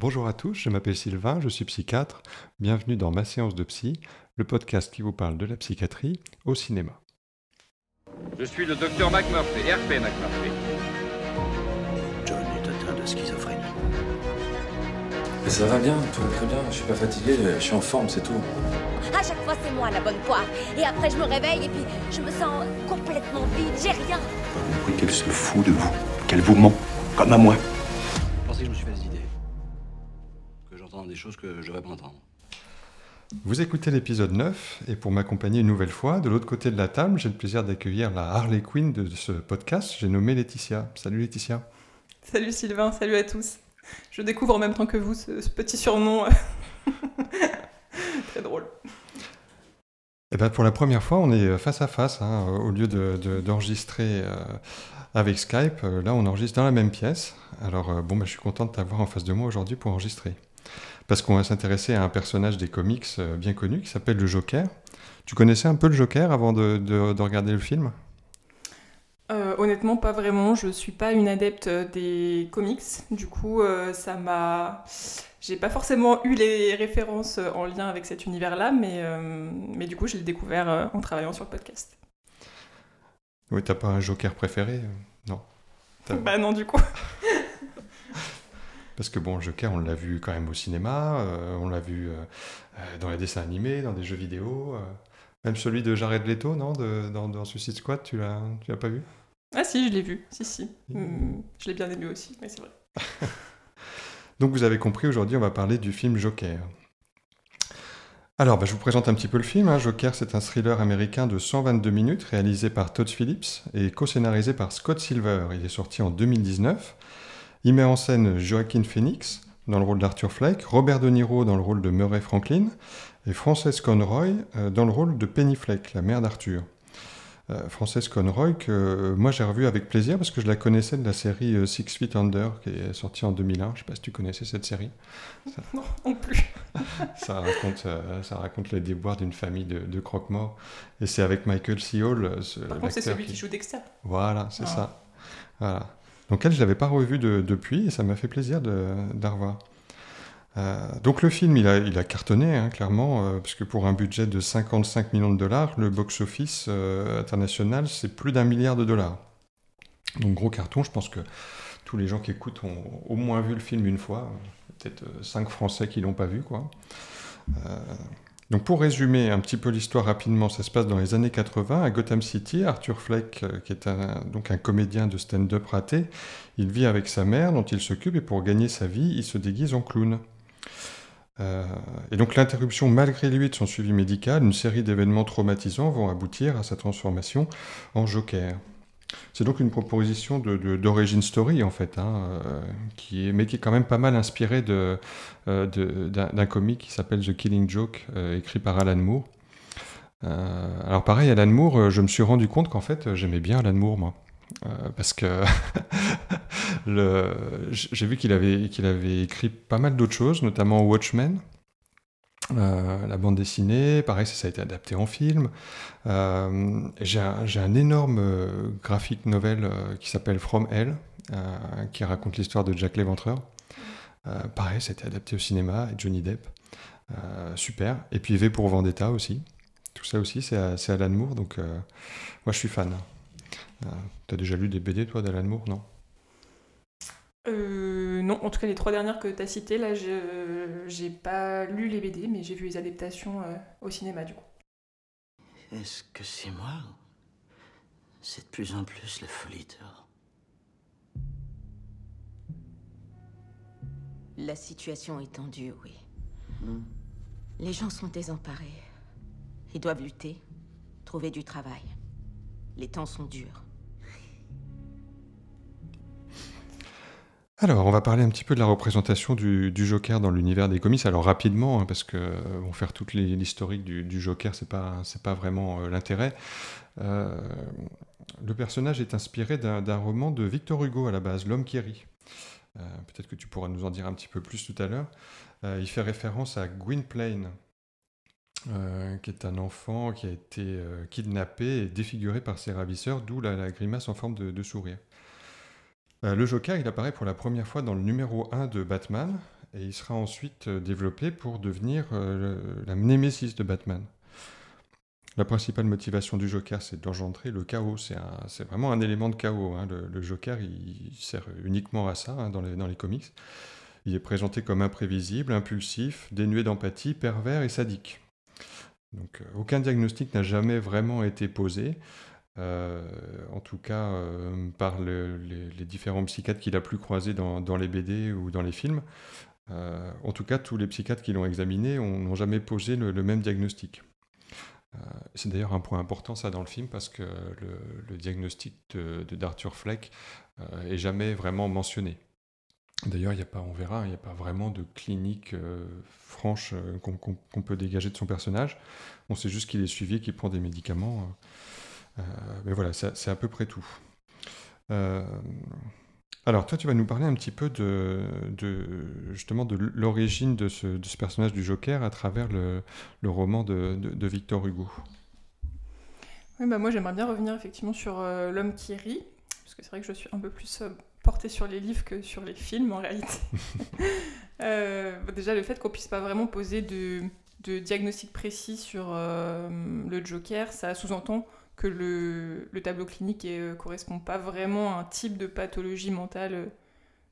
Bonjour à tous, je m'appelle Sylvain, je suis psychiatre. Bienvenue dans Ma séance de psy, le podcast qui vous parle de la psychiatrie au cinéma. Je suis le docteur McMurphy, RP McMurphy. John est atteint de schizophrénie. Mais ça va bien, tout va très bien. Je suis pas fatigué, je suis en forme, c'est tout. À chaque fois, c'est moi la bonne poire. Et après, je me réveille et puis je me sens complètement vide. J'ai rien. J'ai compris qu'elle se fout de vous, qu'elle vous ment, comme à moi. Vous pensez que je me suis fait des choses que je devrais pas entendre Vous écoutez l'épisode 9 et pour m'accompagner une nouvelle fois, de l'autre côté de la table, j'ai le plaisir d'accueillir la Harley Quinn de ce podcast. J'ai nommé Laetitia. Salut Laetitia. Salut Sylvain, salut à tous. Je découvre en même temps que vous ce, ce petit surnom. Très drôle. Eh ben pour la première fois, on est face à face, hein, au lieu de- de- d'enregistrer euh, avec Skype. euh, là, on enregistre dans la même pièce. Alors, euh, bon, ben, je suis content de t'avoir en face de moi aujourd'hui pour enregistrer. Parce qu'on va s'intéresser à un personnage des comics euh, bien connu qui s'appelle le Joker. Tu connaissais un peu le Joker avant de, de- de regarder le film? Euh, honnêtement, pas vraiment. Je suis pas une adepte des comics. Du coup, euh, ça m'a. J'ai pas forcément eu les références en lien avec cet univers-là, mais, euh, mais du coup, je l'ai découvert euh, en travaillant sur le podcast. Oui, t'as pas un Joker préféré? Euh, Non. Bah non, du coup. Parce que bon, Joker, on l'a vu quand même au cinéma, euh, on l'a vu euh, euh, dans les dessins animés, dans des jeux vidéo. même celui de Jared Leto, non de- dans, dans Suicide Squad, tu l'as, tu l'as pas vu? Ah si, je l'ai vu. Si, si. Hum, je l'ai bien aimé aussi, mais c'est vrai. Donc vous avez compris, aujourd'hui on va parler du film Joker. Alors, bah, je vous présente un petit peu le film. hein. Joker, c'est un thriller américain de 122 minutes réalisé par Todd Phillips et co-scénarisé par Scott Silver. Il est sorti en 2019. Il met en scène Joaquin Phoenix dans le rôle d'Arthur Fleck, Robert De Niro dans le rôle de Murray Franklin et Frances Conroy euh, dans le rôle de Penny Fleck, la mère d'Arthur. Euh, Frances Conroy, que euh, moi j'ai revu avec plaisir parce que je la connaissais de la série Six Feet Under qui est sortie en 2001. Je sais pas si tu connaissais cette série. Non, non plus. Ça raconte, ça raconte les déboires d'une famille de, de croque-morts. Et c'est avec Michael C. Hall, ce- Par contre, c'est celui qui joue Dexter. Voilà, c'est Ah. ça. Voilà. Donc elle, je l'avais pas revu de- depuis et ça m'a fait plaisir de, la revoir. Euh, donc le film, il a, cartonné, hein, clairement, euh, parce que pour un budget de 55 millions de dollars, le box-office euh, international, c'est plus d'un milliard de dollars. Donc gros carton, je pense que tous les gens qui écoutent ont au moins vu le film une fois, peut-être euh, cinq Français qui l'ont pas vu, quoi. Pour résumer un petit peu l'histoire rapidement, ça se passe dans les années 80 à Gotham City. Arthur Fleck, euh, qui est un, donc un comédien de stand-up raté, il vit avec sa mère dont il s'occupe et pour gagner sa vie, il se déguise en clown. Euh, et donc l'interruption malgré lui de son suivi médical, une série d'événements traumatisants vont aboutir à sa transformation en Joker. C'est donc une proposition de- de- d'origin story en fait, hein, euh, qui mais qui est quand même pas mal inspirée euh, d'un d'un comic qui s'appelle The Killing Joke, euh, écrit par Alan Moore. Euh, alors pareil, Alan Moore, euh, je me suis rendu compte qu'en fait, euh, j'aimais bien Alan Moore, moi. Euh, parce que j'ai vu qu'il avait écrit pas mal d'autres choses, notamment Watchmen, euh, la bande dessinée, pareil, ça, a été adapté en film. Euh, j'ai un, énorme euh, graphique novel qui s'appelle From Hell, qui raconte l'histoire de Jack l'Éventreur. Pareil, ça a été adapté au cinéma, et Johnny Depp. Super. Et puis V pour Vendetta aussi. Tout ça aussi, c'est Alan Moore, donc moi je suis fan. Euh, T'as déjà lu des BD toi d'Alan Moore, non Euh, non, en tout cas, les trois dernières que tu as citées, là, je j'ai pas lu les BD, mais j'ai vu les adaptations euh, au cinéma, du coup. Est-ce que c'est moi ou C'est de plus en plus la folie dehors? La situation est tendue, oui. Les gens sont désemparés. Ils doivent lutter, trouver du travail. Les temps sont durs. Alors, on va parler un petit peu de la représentation du, Joker dans l'univers des comics. Alors rapidement, hein, parce que euh, faire toute l'historique du, Joker, c'est pas pas vraiment euh, l'intérêt. Euh, le personnage est inspiré d'un roman de Victor Hugo à la base, L'homme qui rit. Peut-être que tu pourras nous en dire un petit peu plus tout à l'heure. Il fait référence à Gwynplaine, qui est un enfant qui a été kidnappé et défiguré par ses ravisseurs, d'où la, grimace en forme de sourire. Euh, le Joker, il apparaît pour la première fois dans le numéro 1 de Batman, et il sera ensuite euh, développé pour devenir euh, la némésis de Batman. La principale motivation du Joker, c'est d'engendrer le chaos. C'est vraiment un élément de chaos. hein. Le, Joker, il sert uniquement à ça hein, dans, les, comics. Il est présenté comme imprévisible, impulsif, dénué d'empathie, pervers et sadique. Donc, aucun diagnostic n'a jamais vraiment été posé. Euh, en tout cas euh, par le- les, différents psychiatres qu'il a pu croiser dans, les BD ou dans les films. Euh, en tout cas, tous les psychiatres qui l'ont examiné ont- n'ont jamais posé le, même diagnostic. C'est d'ailleurs un point important ça dans le film parce que le, diagnostic de, de- d'Arthur Fleck est jamais vraiment mentionné. D'ailleurs, il a pas, on verra, il n'y a pas vraiment de clinique franche qu'on, peut dégager de son personnage. On sait juste qu'il est suivi, qu'il prend des médicaments. Mais voilà, c'est à peu près tout. Euh, alors, toi, tu vas nous parler un petit peu de, de- justement de l'origine de ce, de ce personnage du Joker à travers le, le roman de, Victor Hugo. Oui, bah moi j'aimerais bien revenir effectivement sur euh, L'homme qui rit, parce que c'est vrai que je suis un peu plus euh, portée sur les livres que sur les films en réalité. Euh, bah, déjà le fait qu'on puisse pas vraiment poser de, de diagnostic précis sur euh, le Joker, ça sous-entend que le, le tableau clinique ne correspond pas vraiment à un type de pathologie mentale euh,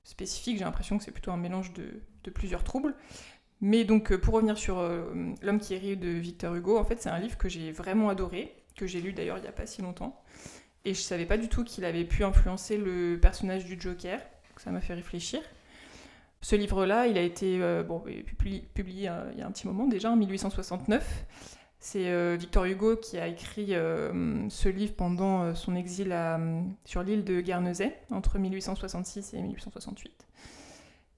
spécifique. J'ai l'impression que c'est plutôt un mélange de, plusieurs troubles. Mais donc, euh, pour revenir sur euh, L'homme qui rit de Victor Hugo, en fait, c'est un livre que j'ai vraiment adoré, que j'ai lu d'ailleurs il n'y a pas si longtemps. Et je savais pas du tout qu'il avait pu influencer le personnage du Joker. Donc ça m'a fait réfléchir. Ce livre-là, il a été euh, bon, publié, euh, il y a un petit moment déjà, en 1869. C'est euh, Victor Hugo qui a écrit euh, ce livre pendant euh, son exil à, sur l'île de Guernesey, entre 1866 et 1868.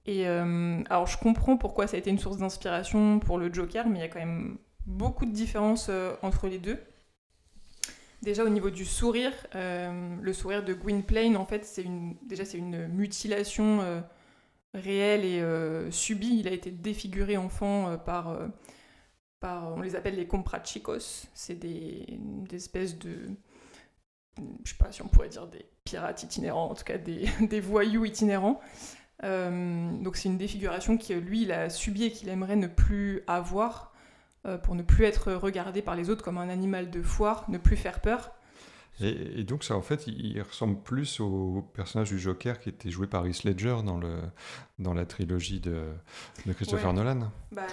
Et alors, je comprends pourquoi ça a été une source d'inspiration pour le Joker, mais il y a quand même beaucoup de différences entre les deux. Déjà au niveau du sourire, le sourire de Gwynplaine, en fait, c'est déjà c'est une mutilation réelle et subie. Il a été défiguré enfant par, on les appelle les comprachicos. C'est des, espèces de, je sais pas si on pourrait dire des pirates itinérants, en tout cas des, voyous itinérants. Euh, donc c'est une défiguration que lui, a subi et qu'il aimerait ne plus avoir euh, pour ne plus être regardé par les autres comme un animal de foire, ne plus faire peur. Et, et donc ça, en fait, il, il ressemble plus au personnage du Joker qui était joué par Heath Ledger dans, le, dans la trilogie de, de Christopher Ouais. Nolan. Bah,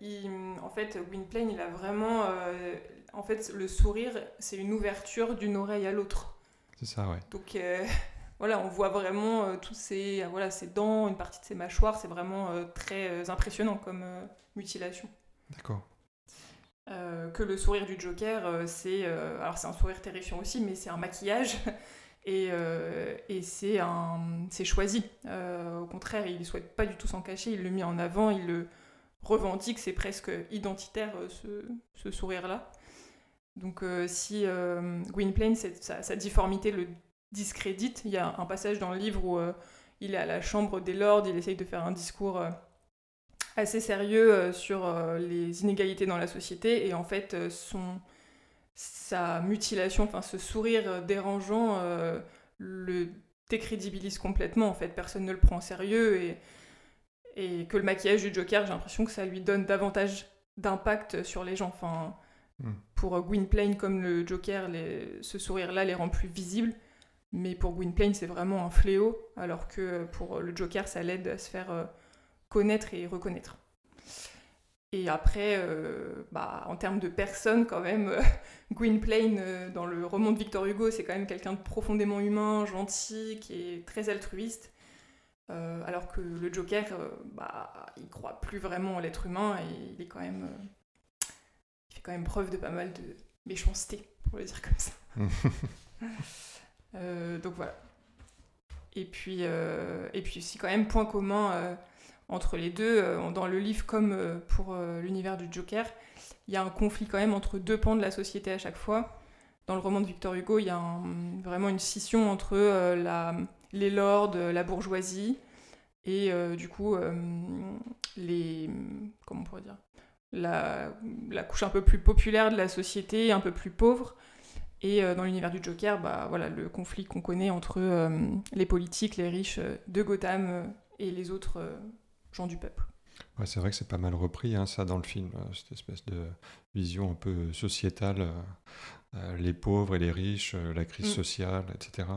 il- en fait, Gwynplaine, il a vraiment... euh, en fait, le sourire, c'est une ouverture d'une oreille à l'autre. C'est ça, ouais. Donc euh, voilà, on voit vraiment euh, tous ses, voilà, ses dents, une partie de ses mâchoires. C'est vraiment euh, très impressionnant comme mutilation. D'accord. Euh, que le sourire du Joker, euh, c'est euh, alors c'est un sourire terrifiant aussi, mais c'est un maquillage et, et c'est un c'est choisi. Au contraire, il ne souhaite pas du tout s'en cacher, il le met en avant, il le revendique, c'est presque identitaire ce, ce sourire-là. Donc si Gwynplaine, sa, sa difformité le discrédite, il y a un passage dans le livre où il est à la chambre des lords, il essaye de faire un discours assez sérieux euh, sur euh, les inégalités dans la société et en fait euh, son sa mutilation, enfin ce sourire dérangeant euh, le décrédibilise complètement en fait, personne ne le prend au sérieux et, et que le maquillage du Joker, j'ai l'impression que ça lui donne davantage d'impact sur les gens. Enfin, Hmm. pour Gwynplaine comme le Joker, les- ce sourire-là les rend plus visibles. Mais pour Gwynplaine, c'est vraiment un fléau, alors que pour le Joker, ça l'aide à se faire euh, connaître et reconnaître. Et après, euh, bah, en termes de personne, quand même, euh, Gwynplaine, euh, dans le roman de Victor Hugo, c'est quand même quelqu'un de profondément humain, gentil, qui est très altruiste. Euh, alors que le Joker, euh, bah, il croit plus vraiment à l'être humain et il est quand même, il fait quand même preuve de pas mal de méchanceté, pour le dire comme ça. Donc voilà. Et puis, et puis aussi quand même point commun entre les deux, euh, dans le livre comme euh, pour euh, l'univers du Joker, il y a un conflit quand même entre deux pans de la société à chaque fois. Dans le roman de Victor Hugo, il y a vraiment une scission entre les lords, la bourgeoisie, et du coup les comment on pourrait dire la, couche un peu plus populaire de la société, un peu plus pauvre. Et dans l'univers du Joker, bah, voilà, le conflit qu'on connaît entre les politiques, les riches de Gotham et les autres gens du peuple. Ouais, c'est vrai que c'est pas mal repris, hein, ça, dans le film, euh, cette espèce de vision un peu sociétale, euh, euh, les pauvres et les riches, euh, la crise Mm. sociale, etc.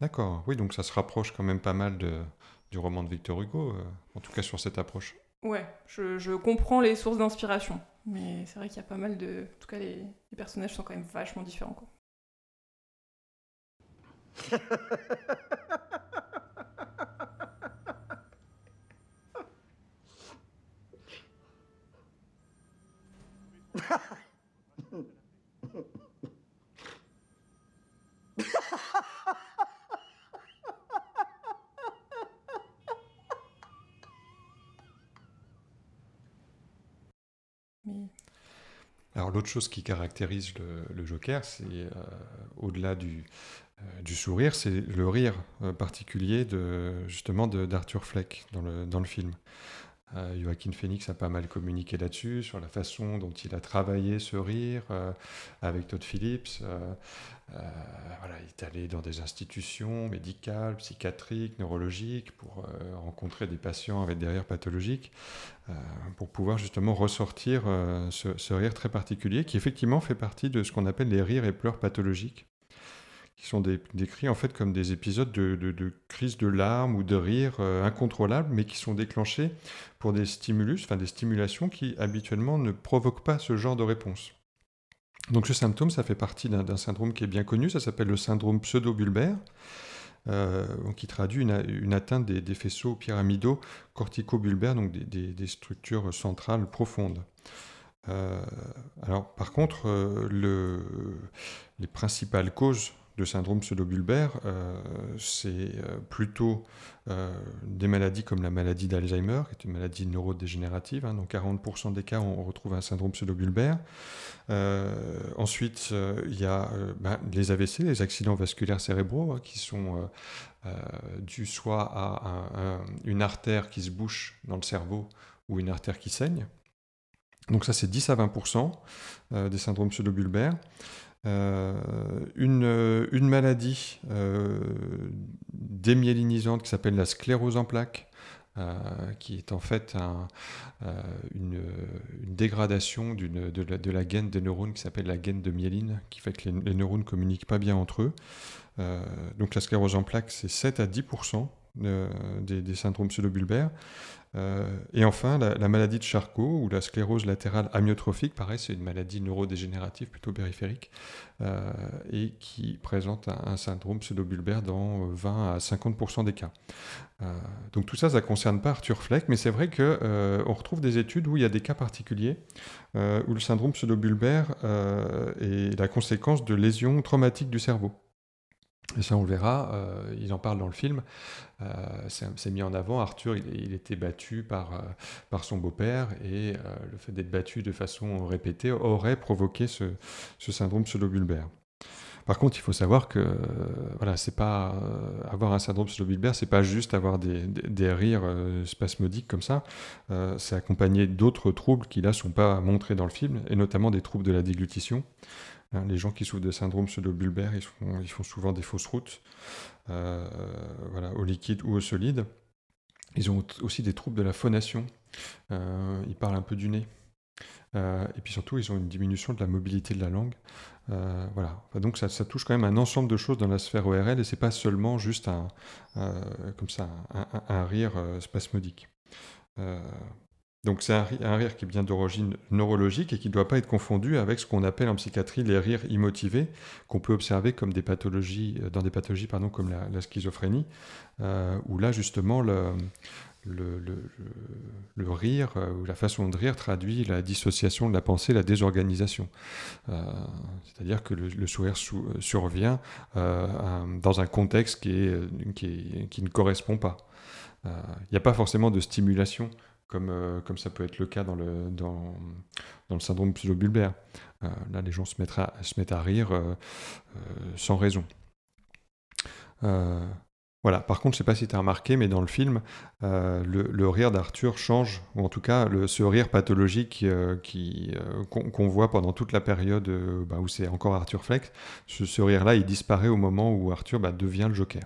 D'accord, oui, donc ça se rapproche quand même pas mal de, du roman de Victor Hugo, euh, en tout cas sur cette approche. Ouais, je, je comprends les sources d'inspiration, mais c'est vrai qu'il y a pas mal de... En tout cas, les, les personnages sont quand même vachement différents, quoi. Alors l'autre chose qui caractérise le, Joker, c'est euh, au-delà du, euh, du sourire, c'est le rire euh, particulier de justement d'Arthur Fleck dans le, dans le film. Euh, Joaquin Phoenix a pas mal communiqué là-dessus, sur la façon dont il a travaillé ce rire euh, avec Todd Phillips. Euh, euh, il est allé dans des institutions médicales, psychiatriques, neurologiques, pour rencontrer des patients avec des rires pathologiques, pour pouvoir justement ressortir ce rire très particulier, qui effectivement fait partie de ce qu'on appelle les rires et pleurs pathologiques qui sont décrits en fait comme des épisodes de, de, de crise de larmes ou de rire euh, incontrôlables, mais qui sont déclenchés pour des stimulus, enfin des stimulations qui habituellement ne provoquent pas ce genre de réponse. Donc ce symptôme, ça fait partie d'un syndrome qui est bien connu, ça s'appelle le syndrome pseudo-bulbaire, euh, qui traduit une, atteinte des, faisceaux pyramidaux corticobulbaires, donc des, structures centrales profondes. Euh, alors par contre, le- les principales causes de syndrome pseudobulbaire, euh, c'est euh, plutôt euh, des maladies comme la maladie d'Alzheimer, qui est une maladie neurodégénérative. hein, dans 40% des cas, on retrouve un syndrome pseudobulbaire. Euh, ensuite, euh, il y a ben, les AVC, les accidents vasculaires cérébraux, hein, qui sont dus soit à un- un- une artère qui se bouche dans le cerveau ou une artère qui saigne. Donc ça, c'est 10 à 20% euh, des syndromes pseudobulbaires. Euh, une, euh, une maladie euh, démyélinisante qui s'appelle la sclérose en plaques, qui est en fait un, une, dégradation de, la, gaine des neurones qui s'appelle la gaine de myéline, qui fait que les, neurones ne communiquent pas bien entre eux. Donc la sclérose en plaques, c'est 7 à 10% de- des, des syndromes pseudobulbaires. Euh, et enfin, la, la maladie de Charcot ou la sclérose latérale amyotrophique, pareil, c'est une maladie neurodégénérative plutôt périphérique euh, et qui présente un, un syndrome pseudobulbaire dans 20 à 50% des cas. Euh, donc tout ça, ça ne concerne pas Arthur Fleck, mais c'est vrai qu'on euh, on retrouve des études où il y a des cas particuliers euh, où le syndrome pseudobulbaire euh, est la conséquence de lésions traumatiques du cerveau. Et ça, on le verra, euh, il en parle dans le film. Euh, c'est mis en avant. Arthur, il, il était battu par, euh, par son beau-père et euh, le fait d'être battu de façon répétée aurait provoqué ce, ce syndrome pseudobulbaire. Par contre, il faut savoir que voilà, c'est pas avoir un syndrome pseudobulbaire, c'est pas juste avoir des, des- des rires spasmodiques comme ça. C'est accompagné d'autres troubles qui là sont pas montrés dans le film, et notamment des troubles de la déglutition. Hein, les gens qui souffrent de syndrome pseudobulbaire, ils font, souvent des fausses routes, euh, voilà, au liquide ou au solide. Ils ont aussi des troubles de la phonation. Euh, ils parlent un peu du nez. Euh, et puis surtout, ils ont une diminution de la mobilité de la langue. Voilà. Donc ça, touche quand même un ensemble de choses dans la sphère ORL et c'est pas seulement juste un, comme ça, un, rire spasmodique. Donc c'est un, ri- un rire qui bien d'origine neurologique et qui ne doit pas être confondu avec ce qu'on appelle en psychiatrie les rires immotivés, qu'on peut observer comme des pathologies, euh, dans des pathologies pardon, comme la, schizophrénie, euh, où là justement le, rire euh, ou la façon de rire traduit la dissociation de la pensée, la désorganisation. C'est-à-dire que le, sourire sou- survient dans un contexte qui, ne correspond pas. Il n'y a pas forcément de stimulation comme, euh, comme ça peut être le cas dans le, dans, dans le syndrome pseudobulbaire. Euh, là, les gens se mettent à, rire euh, euh, sans raison. Voilà. Par contre, je ne sais pas si tu as remarqué, mais dans le film, le, rire d'Arthur change, ou en tout cas, ce rire pathologique qu'on voit pendant toute la période bah, où c'est encore Arthur Fleck, ce, rire-là, il disparaît au moment où Arthur bah, devient le Joker.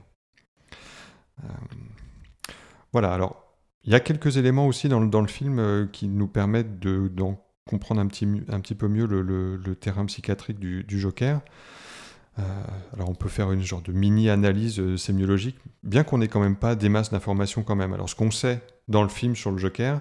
Voilà, alors Il y a quelques éléments aussi dans, le- film euh, qui nous permettent de, d'en comprendre un petit, peu mieux le, terrain psychiatrique du, Joker. Euh, alors on peut faire une genre de mini-analyse euh, sémiologique, bien qu'on n'ait quand même pas des masses d'informations quand même. Alors ce qu'on sait dans le film sur le Joker,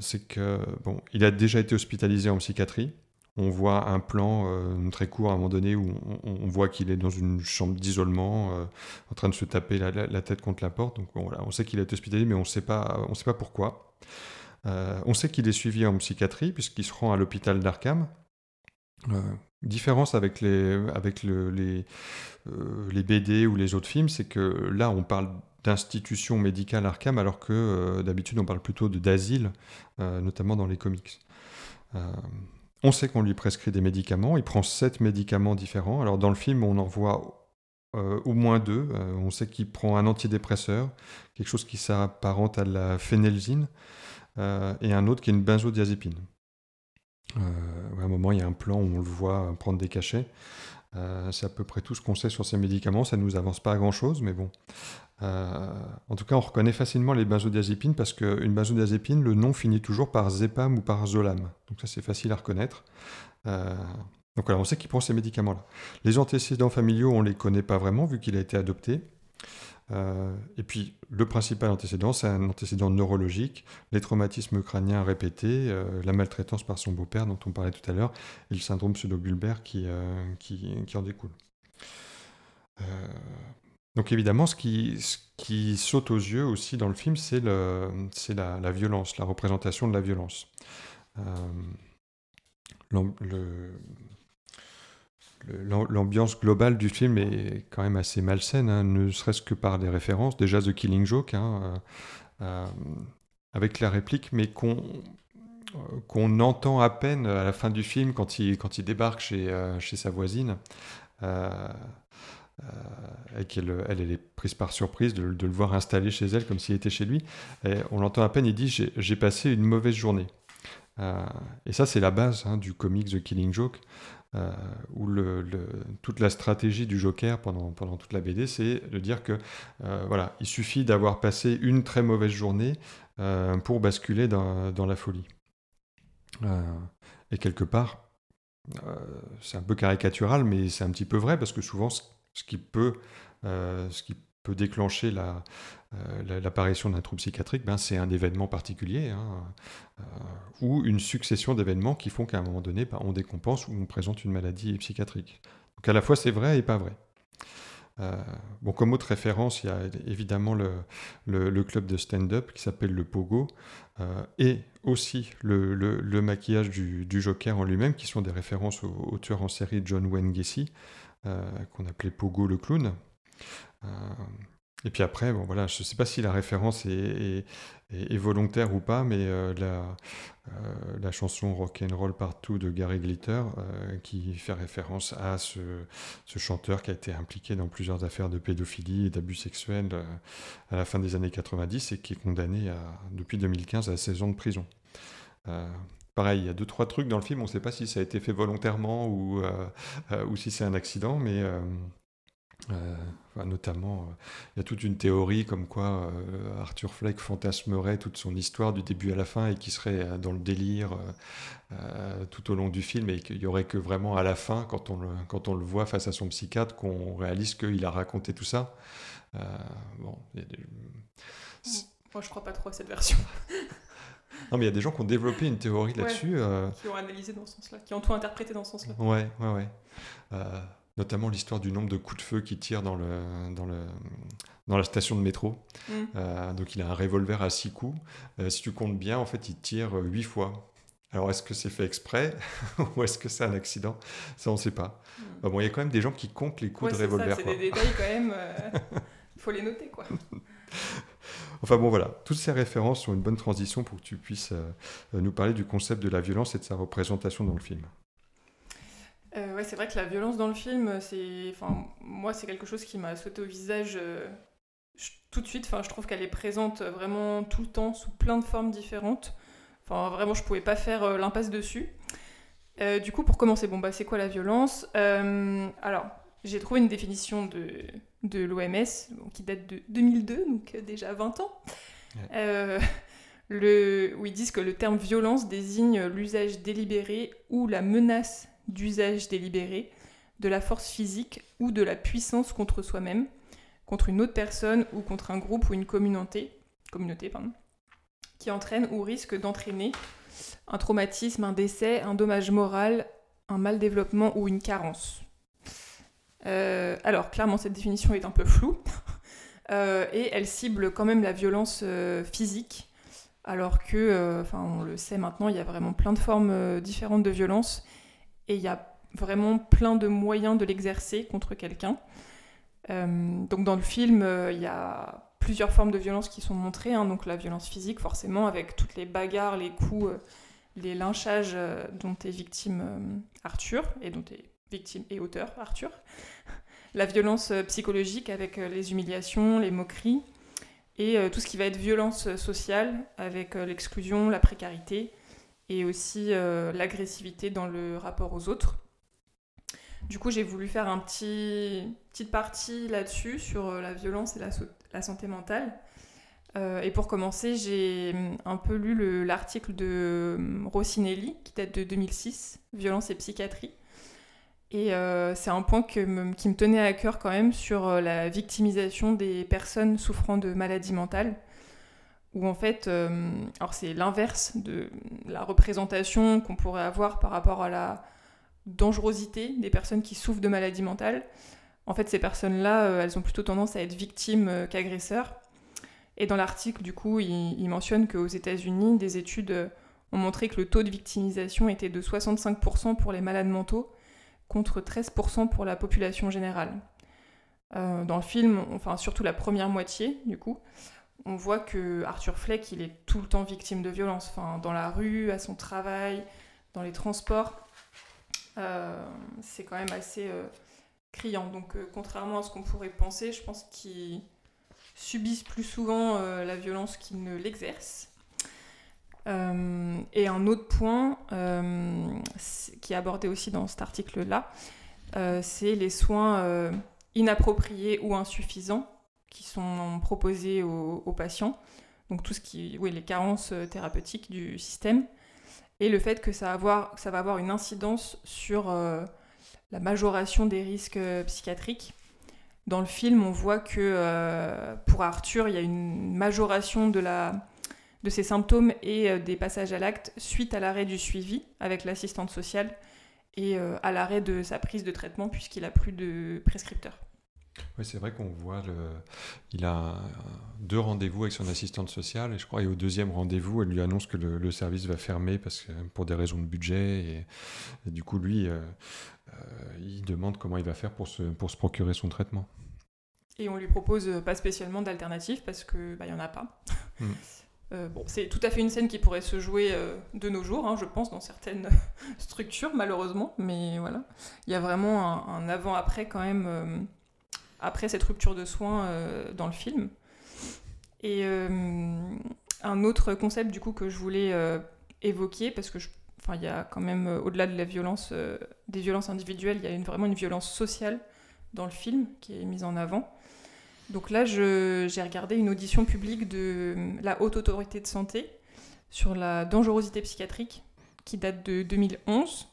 c'est que bon, il a déjà été hospitalisé en psychiatrie. On voit un plan euh, très court à un moment donné où on, voit qu'il est dans une chambre d'isolement, euh, en train de se taper la, tête contre la porte. Donc on sait qu'il été hospitalisé, mais on ne sait pas, pourquoi. Euh, on sait qu'il est suivi en psychiatrie puisqu'il se rend à l'hôpital d'Arkham. Différence avec les, BD ou les autres films, c'est que là, on parle d'institution médicale Arkham, alors que d'habitude, on parle plutôt d'asile, notamment dans les comics. On sait qu'on lui prescrit des médicaments, il prend sept médicaments différents. Alors dans le film, on en voit euh, au moins deux. Euh, on sait qu'il prend un antidépresseur, quelque chose qui s'apparente à la phénelzine, euh, et un autre qui est une benzodiazépine. Euh, à un moment, il y a un plan où on le voit prendre des cachets. C'est à peu près tout ce qu'on sait sur ces médicaments. Ça ne nous avance pas à grand-chose, mais bon. Euh, en tout cas, on reconnaît facilement les benzodiazépines parce qu'une benzodiazépine, le nom finit toujours par zépam ou par zolam. Donc ça, c'est facile à reconnaître. Euh, donc voilà, on sait qu'il prend ces médicaments-là. Les antécédents familiaux, on ne les connaît pas vraiment vu qu'il a été adopté. Euh, et puis, le principal antécédent, c'est un antécédent neurologique, les traumatismes crâniens répétés, la maltraitance par son beau-père dont on parlait tout à l'heure, et le syndrome pseudobulbaire qui, euh, qui, qui en découle. Donc évidemment, ce qui, saute aux yeux aussi dans le film, c'est la, violence, la représentation de la violence. Euh, L'ambiance globale du film est quand même assez malsaine, hein, ne serait-ce que par des références. Déjà The Killing Joke, hein, euh, euh, avec la réplique, mais qu'on entend à peine à la fin du film quand il, débarque chez, sa voisine. Et qu'elle elle, est prise par surprise de, le voir installé chez elle comme s'il était chez lui. On l'entend à peine, il dit J'ai passé une mauvaise journée. Euh, et ça, c'est la base hein, du comics The Killing Joke, euh, où toute la stratégie du Joker pendant, pendant toute la BD, c'est de dire que euh, voilà, il suffit d'avoir passé une très mauvaise journée euh, pour basculer dans, dans la folie. Euh, et quelque part, euh, c'est un peu caricatural, mais c'est un petit peu vrai parce que souvent, ce, ce qui peut, euh, ce qui peut déclencher euh, la- l'apparition d'un trouble psychiatrique, ben, c'est un événement particulier hein, euh, ou une succession d'événements qui font qu'à un moment donné, ben, on décompense ou on présente une maladie psychiatrique. Donc à la fois, c'est vrai et pas vrai. Bon, comme autre référence, il y a évidemment le, club de stand-up qui s'appelle le Pogo, et aussi le, maquillage du, Joker en lui-même, qui sont des références au, au tueur en série John Wayne Gacy, qu'on appelait Pogo le clown. Euh, et puis après, bon voilà, je ne sais pas si la référence est, volontaire ou pas, mais euh, la, euh, la chanson Rock'n'Roll Partout de Gary Glitter, euh, qui fait référence à ce, chanteur qui a été impliqué dans plusieurs affaires de pédophilie et d'abus sexuels euh, à la fin des années 90 et qui est condamné depuis 2015 à 16 ans de prison. Pareil, il y a deux, trois trucs dans le film, on ne sait pas si ça a été fait volontairement ou, euh, euh, ou si c'est un accident, mais euh, notamment, il y a toute une théorie comme quoi Arthur Fleck fantasmerait toute son histoire du début à la fin et qui serait dans le délire tout au long du film et qu'il y aurait que vraiment à la fin, quand on le, quand on le voit face à son psychiatre, qu'on réalise qu'il a raconté tout ça. Euh, bon, des- Moi, je crois pas trop à cette version. Non, mais il y a des gens qui ont développé une théorie Ouais. là-dessus. euh, qui ont analysé dans ce sens-là, qui ont tout interprété dans ce sens-là. Ouais, ouais, ouais. Euh, notamment l'histoire du nombre de coups de feu qu'il tire dans, le, dans, le, dans la station de métro. Mm. Euh, donc il a un revolver à six coups. Si tu comptes bien, en fait, il tire euh, huit fois. Alors est-ce que c'est fait exprès ou est-ce que c'est un accident? Ça, on ne sait pas. Mm. Bah bon, il y a quand même des gens qui comptent les coups Ouais, de revolver. c'est des détails quand même. Il faut les noter, quoi. Enfin bon, voilà. Toutes ces références sont une bonne transition pour que tu puisses euh, nous parler du concept de la violence et de sa représentation dans le film. Euh, c'est vrai que la violence dans le film, moi, c'est quelque chose qui m'a sauté au visage euh, tout de suite. Enfin, je trouve qu'elle est présente vraiment tout le temps, sous plein de formes différentes. Vraiment, je pouvais pas faire euh, l'impasse dessus. Du coup, pour commencer, bon, bah, c'est quoi la violence? Alors, j'ai trouvé une définition de, de l'OMS qui date de 2002, donc euh, déjà 20 ans. Euh, le, où ils disent que le terme violence désigne l'usage délibéré ou la menace d'usage délibéré de la force physique ou de la puissance contre soi-même, contre une autre personne ou contre un groupe ou une communauté, communauté pardon, qui entraîne ou risque d'entraîner un traumatisme, un décès, un dommage moral, un mal développement ou une carence. Euh, alors, clairement, cette définition est un peu floue, euh, et elle cible quand même la violence euh, physique, alors que, enfin, on le sait maintenant, il y a vraiment plein de formes différentes de violence, et il y a vraiment plein de moyens de l'exercer contre quelqu'un. donc, dans le film, il y a plusieurs formes de violence qui sont montrées, hein. donc la violence physique, forcément, avec toutes les bagarres, les coups, les lynchages dont est victime Arthur, et dont est victime et auteur, Arthur. La violence euh, psychologique avec euh, les humiliations, les moqueries, et euh, tout ce qui va être violence sociale avec l'exclusion, la précarité, et aussi l'agressivité dans le rapport aux autres. Du coup, j'ai voulu faire un petit petite partie là-dessus sur la violence et la, santé mentale. et pour commencer, j'ai un peu lu l'article de Rossinelli qui date de 2006, Violence et psychiatrie, et euh, c'est un point qui me tenait à cœur quand même sur euh, la victimisation des personnes souffrant de maladies mentales. Où en fait, euh, alors c'est l'inverse de la représentation qu'on pourrait avoir par rapport à la dangerosité des personnes qui souffrent de maladies mentales. En fait, ces personnes-là, elles ont plutôt tendance à être victimes qu'agresseurs. Et dans l'article, du coup, il, il mentionne qu'aux États-Unis, des études ont montré que le taux de victimisation était de 65% pour les malades mentaux contre 13% pour la population générale. Euh, dans le film, enfin surtout la première moitié, du coup, on voit que Arthur Fleck, il est tout le temps victime de violence, enfin, dans la rue, à son travail, dans les transports. Euh, c'est quand même assez euh, criant. Donc, contrairement à ce qu'on pourrait penser, je pense qu'ils subissent plus souvent la violence qu'ils ne l'exercent. Euh, et un autre point euh, qui est abordé aussi dans cet article-là, euh, c'est les soins inappropriés ou insuffisants qui sont proposés aux, patients. Donc tout ce qui, oui, les carences thérapeutiques du système et le fait que ça, va avoir, ça va avoir une incidence sur la majoration des risques psychiatriques. Dans le film, on voit que pour Arthur, il y a une majoration de la de ses symptômes et euh, des passages à l'acte suite à l'arrêt du suivi avec l'assistante sociale et euh, à l'arrêt de sa prise de traitement puisqu'il a plus de prescripteur. Oui, c'est vrai qu'on voit le... Il a deux rendez-vous avec son assistante sociale et je crois et au deuxième rendez-vous, elle lui annonce que le, service va fermer parce que pour des raisons de budget et, du coup lui, euh, il demande comment il va faire pour se, pour se procurer son traitement. Et on lui propose pas spécialement d'alternative parce que bah, il y en a pas. Hmm. Euh, c'est tout à fait une scène qui pourrait se jouer euh, de nos jours, hein, je pense, dans certaines structures, malheureusement. Mais voilà, il y a vraiment un, avant-après quand même, euh, après cette rupture de soins dans le film. Et un autre concept du coup que je voulais évoquer, parce que il y a quand même, au-delà de la violence, des violences individuelles, il y a vraiment une violence sociale dans le film qui est mise en avant. Donc là, j'ai regardé une audition publique de la Haute Autorité de Santé sur la dangerosité psychiatrique qui date de 2011.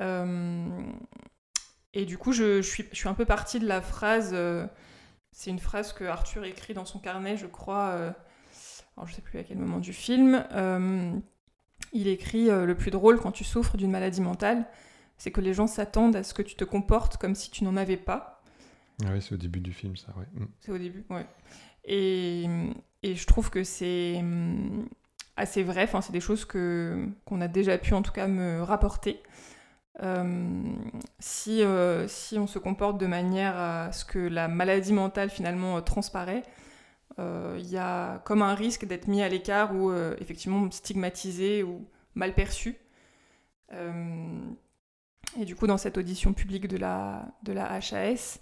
Euh, et du coup, je, suis, un peu partie de la phrase, euh, c'est une phrase que Arthur écrit dans son carnet, je crois, euh, alors je sais plus à quel moment du film. il écrit Le plus drôle quand tu souffres d'une maladie mentale, c'est que les gens s'attendent à ce que tu te comportes comme si tu n'en avais pas. Ah oui, c'est au début du film, ça, ouais. Mm. C'est au début, ouais. Et, et je trouve que c'est mm, assez vrai, enfin, c'est des choses que, qu'on a déjà pu en tout cas me rapporter. Euh, si, euh, si on se comporte de manière à ce que la maladie mentale finalement euh, transparaît, il y a comme un risque d'être mis à l'écart ou effectivement stigmatisé ou mal perçu. et du coup, dans cette audition publique de la, de la HAS,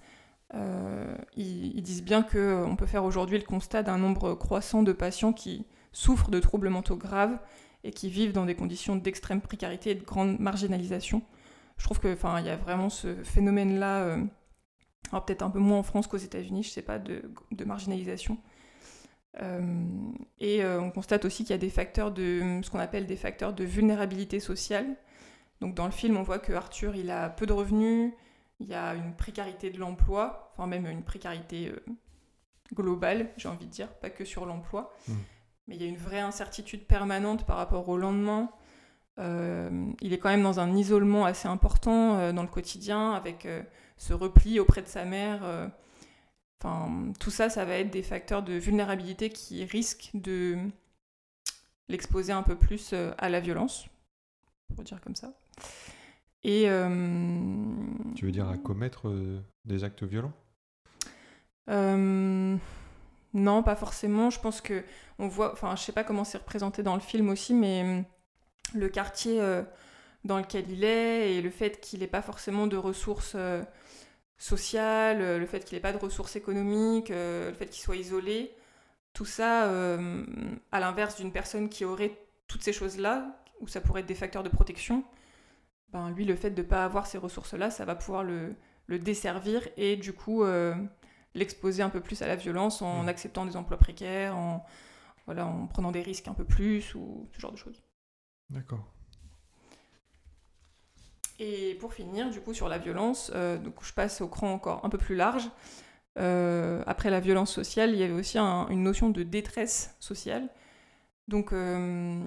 euh, ils, disent bien qu'on euh, peut faire aujourd'hui le constat d'un nombre croissant de patients qui souffrent de troubles mentaux graves et qui vivent dans des conditions d'extrême précarité et de grande marginalisation. Je trouve qu'il y a vraiment ce phénomène-là, euh, peut-être un peu moins en France qu'aux États-Unis, je sais pas, de, marginalisation. et on constate aussi qu'il y a des facteurs de ce qu'on appelle des facteurs de vulnérabilité sociale. Donc dans le film, on voit que Arthur, il a peu de revenus, il y a une précarité de l'emploi, enfin même une précarité globale, j'ai envie de dire, pas que sur l'emploi. Mmh. Mais il y a une vraie incertitude permanente par rapport au lendemain. Euh, il est quand même dans un isolement assez important euh, dans le quotidien, avec euh, ce repli auprès de sa mère. Enfin, tout ça, ça va être des facteurs de vulnérabilité qui risquent de l'exposer un peu plus à la violence, pour dire comme ça. Et tu veux dire à commettre des actes violents? Non, pas forcément. Je pense que on voit, enfin, je sais pas comment c'est représenté dans le film aussi, mais le quartier euh, dans lequel il est et le fait qu'il n'ait pas forcément de ressources euh, sociales, euh, le fait qu'il n'ait pas de ressources économiques, le fait qu'il soit isolé, tout ça, à l'inverse d'une personne qui aurait toutes ces choses-là, où ça pourrait être des facteurs de protection, ben, lui, le fait de ne pas avoir ces ressources-là, ça va pouvoir le, desservir et du coup l'exposer un peu plus à la violence en mmh. acceptant des emplois précaires, en, voilà, en prenant des risques un peu plus ou ce genre de choses. D'accord. Et pour finir, du coup, sur la violence, euh, donc je passe au cran encore un peu plus large. Euh, après la violence sociale, il y avait aussi une notion de détresse sociale. Donc, euh,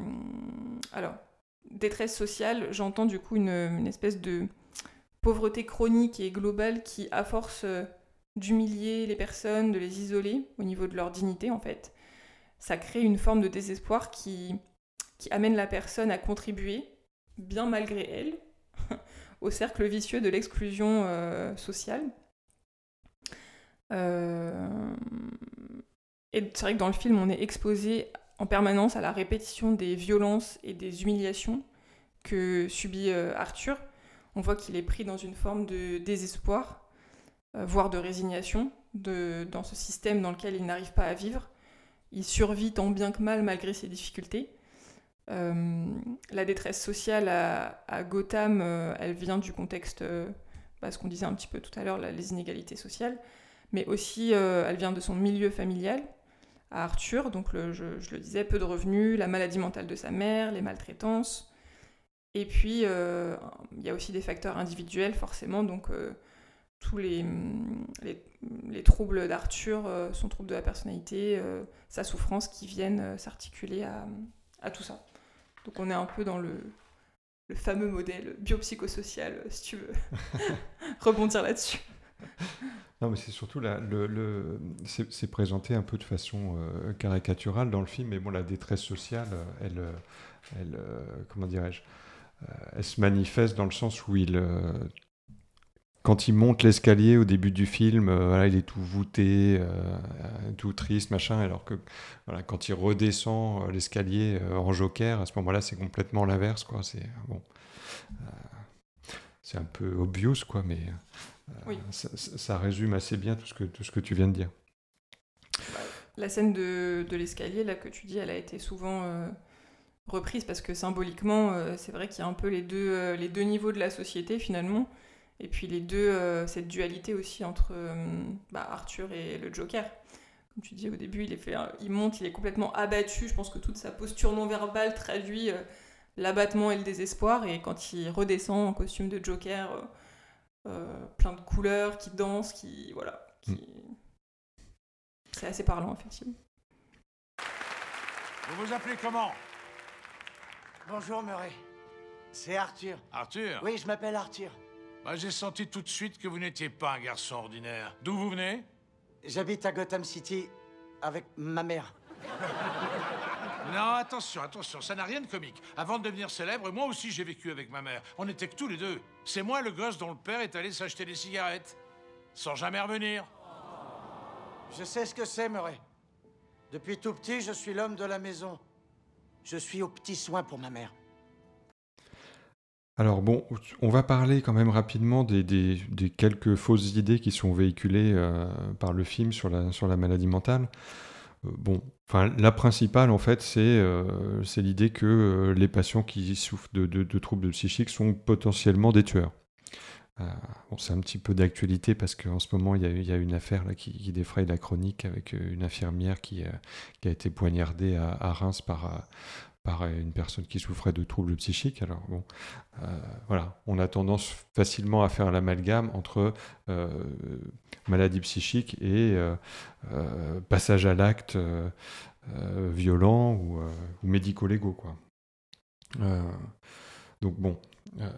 alors, détresse sociale, j'entends du coup une, espèce de pauvreté chronique et globale qui, à force d'humilier les personnes, de les isoler au niveau de leur dignité, en fait, ça crée une forme de désespoir qui, qui amène la personne à contribuer, bien malgré elle, au cercle vicieux de l'exclusion euh, sociale. Euh, et c'est vrai que dans le film, on est exposé en permanence à la répétition des violences et des humiliations que subit euh, Arthur. On voit qu'il est pris dans une forme de désespoir, voire de résignation, dans ce système dans lequel il n'arrive pas à vivre. Il survit tant bien que mal malgré ses difficultés. Euh, la détresse sociale à, Gotham, euh, elle vient du contexte, euh, bah, ce qu'on disait un petit peu tout à l'heure, les inégalités sociales, mais aussi elle vient de son milieu familial à Arthur, donc je, le disais, peu de revenus, la maladie mentale de sa mère, les maltraitances. Et puis, il y a aussi des facteurs individuels, forcément, donc tous les, les, troubles d'Arthur, son trouble de la personnalité, sa souffrance qui viennent s'articuler à, tout ça. Donc on est un peu dans le, fameux modèle biopsychosocial, si tu veux rebondir là-dessus. Non, mais c'est surtout la, le, c'est présenté un peu de façon euh, caricaturale dans le film, mais bon, la détresse sociale, elle, elle comment dirais-je, euh, elle se manifeste dans le sens où il, quand il monte l'escalier au début du film, euh, voilà, il est tout voûté, euh, tout triste, machin, alors que voilà, quand il redescend euh, l'escalier en joker, à ce moment-là, c'est complètement l'inverse, quoi. C'est bon, c'est un peu obvious, quoi, mais ça, résume assez bien tout ce que tout ce que tu viens de dire. La scène de, de l'escalier là que tu dis, elle a été souvent reprise parce que symboliquement, c'est vrai qu'il y a un peu les deux les deux niveaux de la société finalement. Et puis les deux, euh, cette dualité aussi entre euh, bah, Arthur et le Joker. Comme tu dis au début, il, est fait, il monte, il est complètement abattu. Je pense que toute sa posture non verbale traduit euh, l'abattement et le désespoir. Et quand il redescend en costume de Joker, plein de couleurs, qui danse, qui. Voilà. Qui... Mm. C'est assez parlant, effectivement. Vous vous appelez comment? Bonjour, Murray. C'est Arthur. Arthur? Oui, je m'appelle Arthur. Bah, j'ai senti tout de suite que vous n'étiez pas un garçon ordinaire. D'où vous venez? J'habite à Gotham City avec ma mère. Non, attention, attention, ça n'a rien de comique. Avant de devenir célèbre, moi aussi j'ai vécu avec ma mère. On était que tous les deux. C'est moi le gosse dont le père est allé s'acheter des cigarettes. Sans jamais revenir. Je sais ce que c'est, Murray. Depuis tout petit, je suis l'homme de la maison. Je suis aux petits soins pour ma mère. Alors bon, on va parler quand même rapidement des, quelques fausses idées qui sont véhiculées euh, par le film sur la, sur la maladie mentale. Euh, bon, enfin, la principale en fait, c'est euh, l'idée que les patients qui souffrent de, troubles psychiques sont potentiellement des tueurs. bon, c'est un petit peu d'actualité parce qu'en ce moment, il y, a, une affaire là, qui, défraye la chronique avec une infirmière qui, qui a été poignardée à, Reims par, par une personne qui souffrait de troubles psychiques. Alors bon, voilà, on a tendance facilement à faire l'amalgame entre maladie psychique et passage à l'acte violent ou, médico-légaux, quoi. donc bon, euh,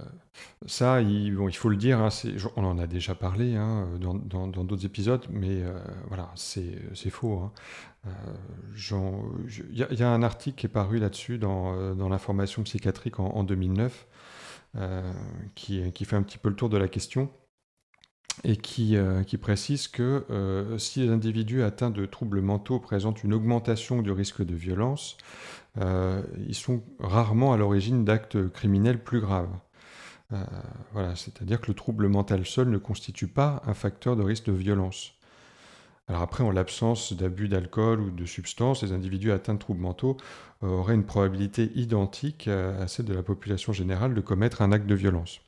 ça, il, faut le dire, hein, on en a déjà parlé hein, dans d'autres épisodes, mais euh, voilà, c'est faux. Hein. Euh, y, a un article qui est paru là-dessus dans, dans l'information psychiatrique en, 2009, qui, qui, fait un petit peu le tour de la question et qui, qui précise que si les individus atteints de troubles mentaux présentent une augmentation du risque de violence, ils sont rarement à l'origine d'actes criminels plus graves. Euh, voilà, c'est-à-dire que le trouble mental seul ne constitue pas un facteur de risque de violence. Alors après, en l'absence d'abus d'alcool ou de substances, les individus atteints de troubles mentaux euh, auraient une probabilité identique à celle de la population générale de commettre un acte de violence.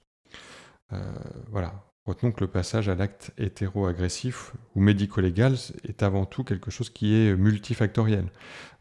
Euh, voilà. Retenons que le passage à l'acte hétéro-agressif ou médico-légal est avant tout quelque chose qui est multifactoriel.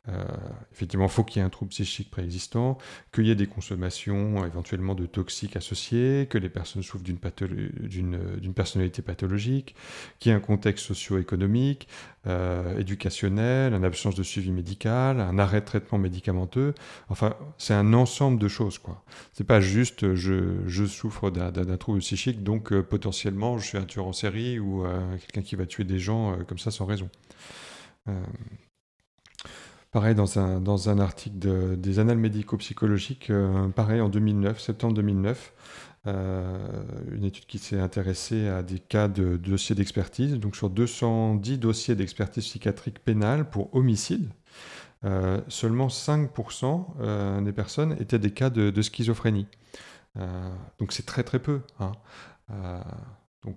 Euh, effectivement, il faut qu'il y ait un trouble psychique préexistant, qu'il y ait des consommations éventuellement de toxiques associés, que les personnes souffrent d'une personnalité pathologique, qu'il y ait un contexte socio-économique, euh, éducationnel, une absence de suivi médical, un arrêt de traitement médicamenteux. Enfin, c'est un ensemble de choses. quoi. C'est pas juste je, je souffre d'un trouble psychique, donc euh, potentiellement je suis un tueur en série ou quelqu'un qui va tuer des gens comme ça sans raison. Pareil, dans un, dans un article des Annales médico-psychologiques, euh, pareil, en 2009, septembre 2009, euh, une étude qui s'est intéressée à des cas de, dossiers d'expertise. Donc, sur 210 dossiers d'expertise psychiatrique pénale pour homicide, euh, seulement 5% des personnes étaient des cas de, schizophrénie. donc, c'est très très peu. Hein. donc,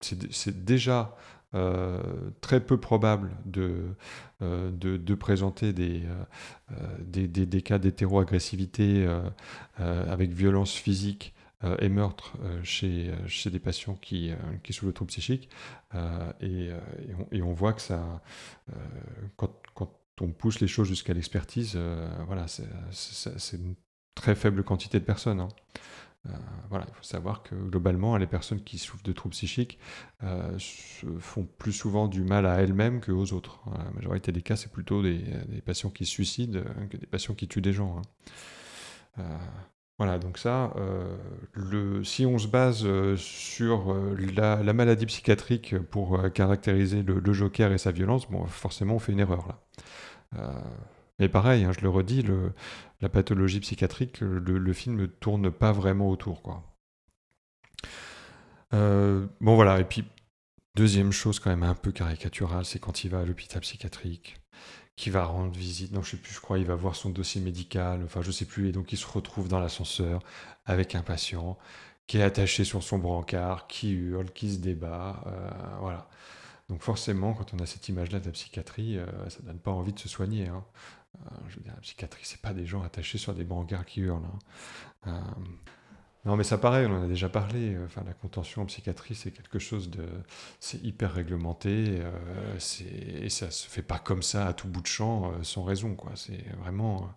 c'est déjà euh, très peu probable de, euh, de, présenter des, euh, des, des, cas d'hétéroagressivité avec violence physique et meurtre chez, chez des patients qui, qui souffrent de troubles psychiques. Et, et, on, voit que ça, quand, quand, on pousse les choses jusqu'à l'expertise, voilà, c'est une très faible quantité de personnes. Hein. Euh, voilà, il faut savoir que globalement, les personnes qui souffrent de troubles psychiques euh, font plus souvent du mal à elles-mêmes qu'aux autres. La majorité des cas, c'est plutôt des, patients qui se suicident que des patients qui tuent des gens. Hein. Euh, voilà, donc ça, le, si on se base sur la, maladie psychiatrique pour caractériser le, le, Joker et sa violence, bon, forcément, on fait une erreur là. Mais pareil, hein, je le redis, la pathologie psychiatrique, le, film ne tourne pas vraiment autour. Quoi. Euh, bon voilà, et puis deuxième chose quand même un peu caricaturale, c'est quand il va à l'hôpital psychiatrique, qui va rendre visite, non je sais plus, je crois, il va voir son dossier médical, enfin je sais plus, et donc il se retrouve dans l'ascenseur avec un patient qui est attaché sur son brancard, qui hurle, qui se débat, euh, voilà. Donc forcément, quand on a cette image-là de la psychiatrie, euh, ça donne pas envie de se soigner. Hein. Euh, je veux dire, la psychiatrie, c'est pas des gens attachés sur des brancards qui hurlent. Hein. Euh, non, mais ça paraît, on en a déjà parlé. Euh, enfin, la contention en psychiatrie, c'est quelque chose de. C'est hyper réglementé. et ça se fait pas comme ça à tout bout de champ, sans raison. C'est vraiment.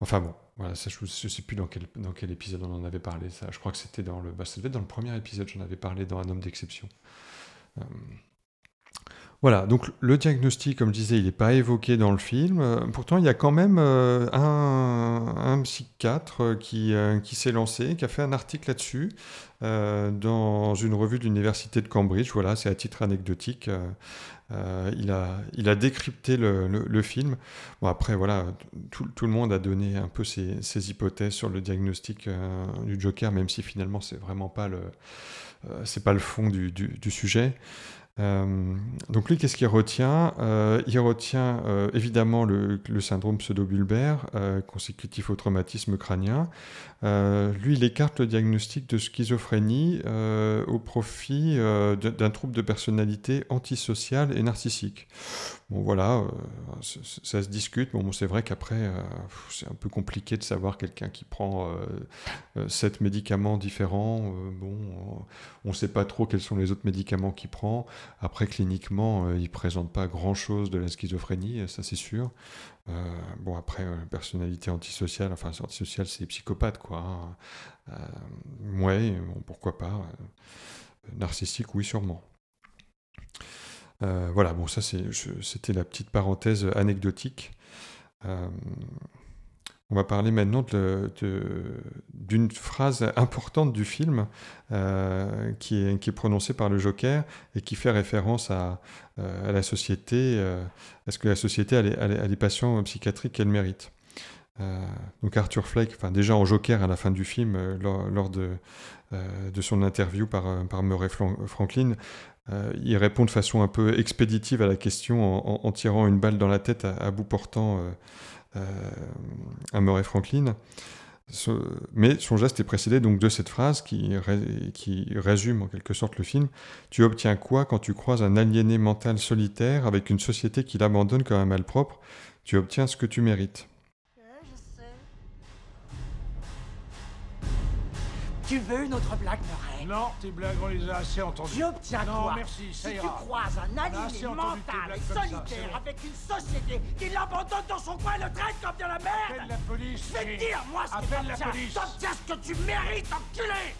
Enfin bon, voilà, ça, je ne sais plus dans quel, dans quel épisode on en avait parlé. Ça, je crois que c'était dans le. Bah, ça devait être dans le premier épisode, j'en avais parlé dans Un homme d'exception. Voilà, donc le diagnostic, comme je disais, il n'est pas évoqué dans le film. Euh, pourtant, il y a quand même euh, un, psychiatre euh, qui, s'est lancé, qui a fait un article là-dessus dans une revue de l'université de Cambridge. Voilà, c'est à titre anecdotique. il, a, décrypté le, film. Bon, après, voilà, tout, le monde a donné un peu ses, hypothèses sur le diagnostic du Joker, même si finalement, c'est vraiment pas le, c'est pas le fond du sujet. Euh, donc lui, qu'est-ce qu'il retient euh, Il retient euh, évidemment le, syndrome pseudobulbaire consécutif au traumatisme crânien. lui, il écarte le diagnostic de schizophrénie au profit d'un trouble de personnalité antisociale et narcissique. Bon voilà, ça se discute. Bon, c'est vrai qu'après, c'est un peu compliqué de savoir quelqu'un qui prend sept médicaments différents. bon, on ne sait pas trop quels sont les autres médicaments qu'il prend. Après, cliniquement, euh, il ne présente pas grand-chose de la schizophrénie, ça c'est sûr. Euh, bon, après, euh, personnalité antisociale, enfin, antisociale, c'est psychopathe, quoi. Hein. pourquoi pas. narcissique, oui, sûrement. Voilà, bon, ça c'était la petite parenthèse anecdotique. On va parler maintenant d'une phrase importante du film euh, qui, est, prononcée par le Joker et qui fait référence à, euh, la société. Euh, est-ce que la société a les, patients psychiatriques qu'elle mérite donc Arthur Fleck, enfin déjà en Joker à la fin du film, lors, de, son interview par, Murray Franklin, il répond de façon un peu expéditive à la question en, tirant une balle dans la tête à bout portant à euh, Murray Franklin. Mais son geste est précédé donc de cette phrase qui, qui, résume en quelque sorte le film. Tu obtiens quoi quand tu croises un aliéné mental solitaire avec une société qui l'abandonne comme un malpropre? Tu obtiens ce que tu mérites. Tu veux une autre blague, Murray Non, tes blagues, on les a assez entendues. J'obtiens non, quoi? merci, ça si ira. tu croises un animé mental et solitaire avec une société qui l'abandonne dans son coin et le traite comme de la merde Appelle la police Je vais te dire, moi, ce Appelle que la police. T'obtiens ce que tu mérites, enculé!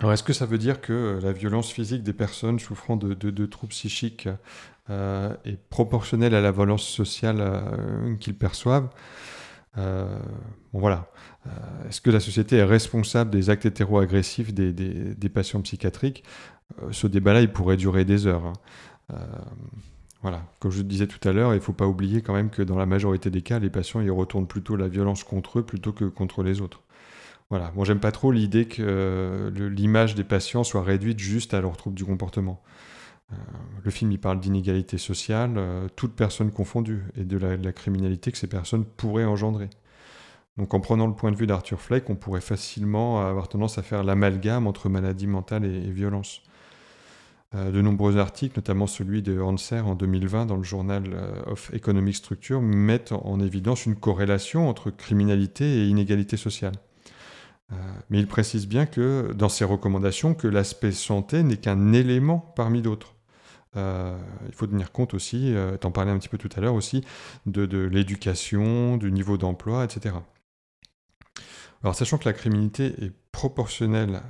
Alors, est-ce que ça veut dire que la violence physique des personnes souffrant de, troubles psychiques euh, est proportionnelle à la violence sociale euh, qu'ils perçoivent Bon, voilà. est-ce que la société est responsable des actes hétéro-agressifs des, patients psychiatriques? Ce débat-là, il pourrait durer des heures. Hein. Voilà, comme je disais tout à l'heure, il ne faut pas oublier quand même que dans la majorité des cas, les patients ils retournent plutôt la violence contre eux plutôt que contre les autres. Voilà. Moi, j'aime pas trop l'idée que euh, l'image des patients soit réduite juste à leurs troubles du comportement. Euh, le film, il parle d'inégalité sociale, euh, toutes personnes confondues, et de la, criminalité que ces personnes pourraient engendrer. Donc, en prenant le point de vue d'Arthur Fleck, on pourrait facilement avoir tendance à faire l'amalgame entre maladie mentale et, violence. de nombreux articles, notamment celui de Hanser en 2020 dans le Journal of Economic Structure, mettent en évidence une corrélation entre criminalité et inégalité sociale. Euh, mais il précise bien que dans ses recommandations que l'aspect santé n'est qu'un élément parmi d'autres. Euh, il faut tenir compte aussi, euh, t'en parlais un petit peu tout à l'heure aussi, de, l'éducation, du niveau d'emploi, etc. Alors sachant que la criminalité est proportionnelle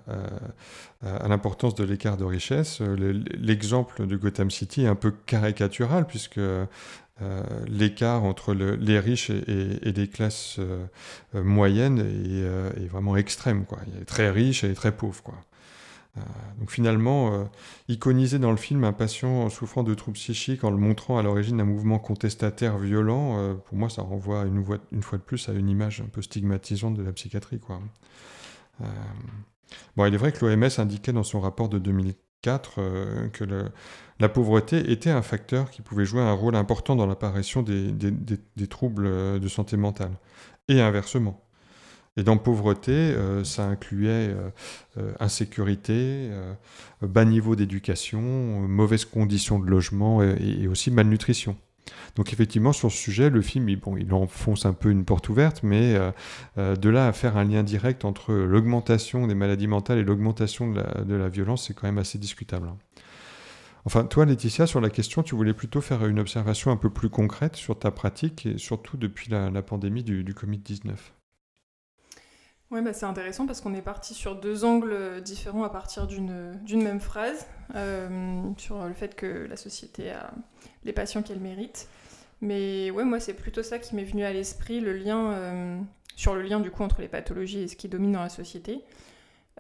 à l'importance de l'écart de richesse, l'exemple de Gotham City est un peu caricatural puisque euh, l'écart entre les riches et, les classes euh, euh, moyennes est, vraiment extrême. Il y a très riches et très pauvres. Quoi. Donc finalement, iconiser dans le film un patient souffrant de troubles psychiques en le montrant à l'origine d'un mouvement contestataire violent, pour moi ça renvoie une, fois de plus à une image un peu stigmatisante de la psychiatrie. Bon, il est vrai que l'OMS indiquait dans son rapport de 2004 que la pauvreté était un facteur qui pouvait jouer un rôle important dans l'apparition des, troubles euh, de santé mentale, et inversement. Et dans pauvreté, euh, ça incluait euh, insécurité, bas niveau d'éducation, mauvaises conditions de logement et, aussi malnutrition. Donc effectivement, sur ce sujet, le film, il, bon, il enfonce un peu une porte ouverte, mais de là à faire un lien direct entre l'augmentation des maladies mentales et l'augmentation de, de la, violence, c'est quand même assez discutable. Hein. Enfin, toi, Laetitia, sur la question, tu voulais plutôt faire une observation un peu plus concrète sur ta pratique et surtout depuis la, pandémie du, du Covid-19. Oui, bah c'est intéressant parce qu'on est parti sur deux angles différents à partir d'une même phrase, euh, sur le fait que la société a les patients qu'elle mérite. Mais ouais, moi, c'est plutôt ça qui m'est venu à l'esprit, le lien, euh, sur le lien du coup entre les pathologies et ce qui domine dans la société.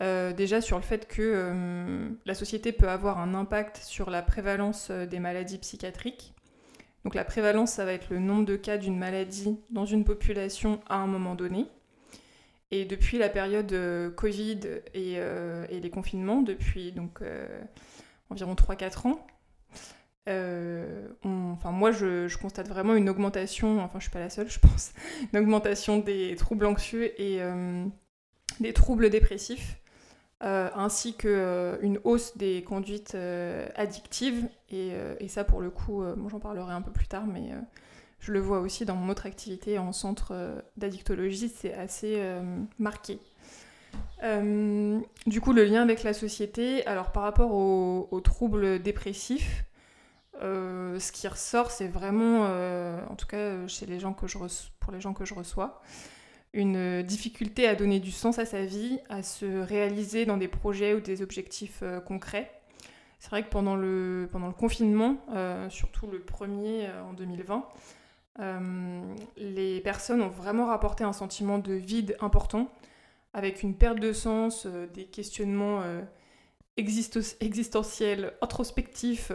Euh, déjà sur le fait que euh, la société peut avoir un impact sur la prévalence euh, des maladies psychiatriques. Donc la prévalence, ça va être le nombre de cas d'une maladie dans une population à un moment donné. Et depuis la période euh, Covid et, euh, et, les confinements, depuis donc, euh, environ 3-4 ans, moi je, constate vraiment une augmentation, enfin je suis pas la seule je pense, une augmentation des troubles anxieux et des troubles dépressifs. ainsi qu'une hausse des conduites addictives. Et, ça, pour le coup, j'en parlerai un peu plus tard, mais je le vois aussi dans mon autre activité en centre euh, d'addictologie, c'est assez euh, marqué. Euh, du coup, le lien avec la société, alors par rapport aux, troubles dépressifs, ce qui ressort, c'est vraiment, en tout cas chez les gens que je pour les gens que je reçois, une difficulté à donner du sens à sa vie, à se réaliser dans des projets ou des objectifs concrets. C'est vrai que pendant le, pendant le confinement, surtout le premier en 2020, euh, les personnes ont vraiment rapporté un sentiment de vide important, avec une perte de sens, euh, des questionnements euh, existentiels, introspectifs.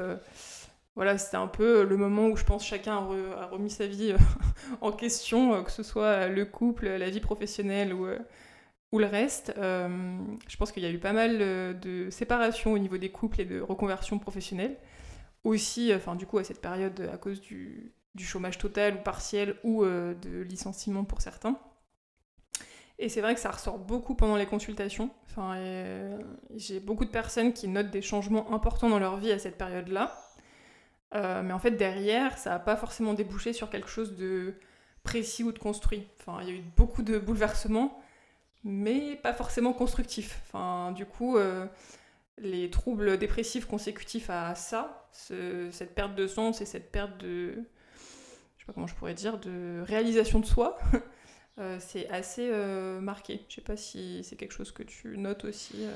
voilà, c'était un peu le moment où je pense chacun a, remis sa vie en question, que ce soit le couple, la vie professionnelle ou, ou le reste. je pense qu'il y a eu pas mal de séparations au niveau des couples et de reconversion professionnelle. Aussi, enfin, du coup, à cette période, à cause du, du chômage total ou partiel ou euh, de licenciement pour certains. Et c'est vrai que ça ressort beaucoup pendant les consultations. Enfin, euh, j'ai beaucoup de personnes qui notent des changements importants dans leur vie à cette période-là. Euh, mais en fait, derrière, ça n'a pas forcément débouché sur quelque chose de précis ou de construit. Enfin, il y a eu beaucoup de bouleversements, mais pas forcément constructifs. Enfin, du coup, les troubles dépressifs consécutifs à ça, cette perte de sens et cette perte de, sais pas comment je pourrais dire, de réalisation de soi, euh, c'est assez euh, marqué. Je sais pas si c'est quelque chose que tu notes aussi. Euh.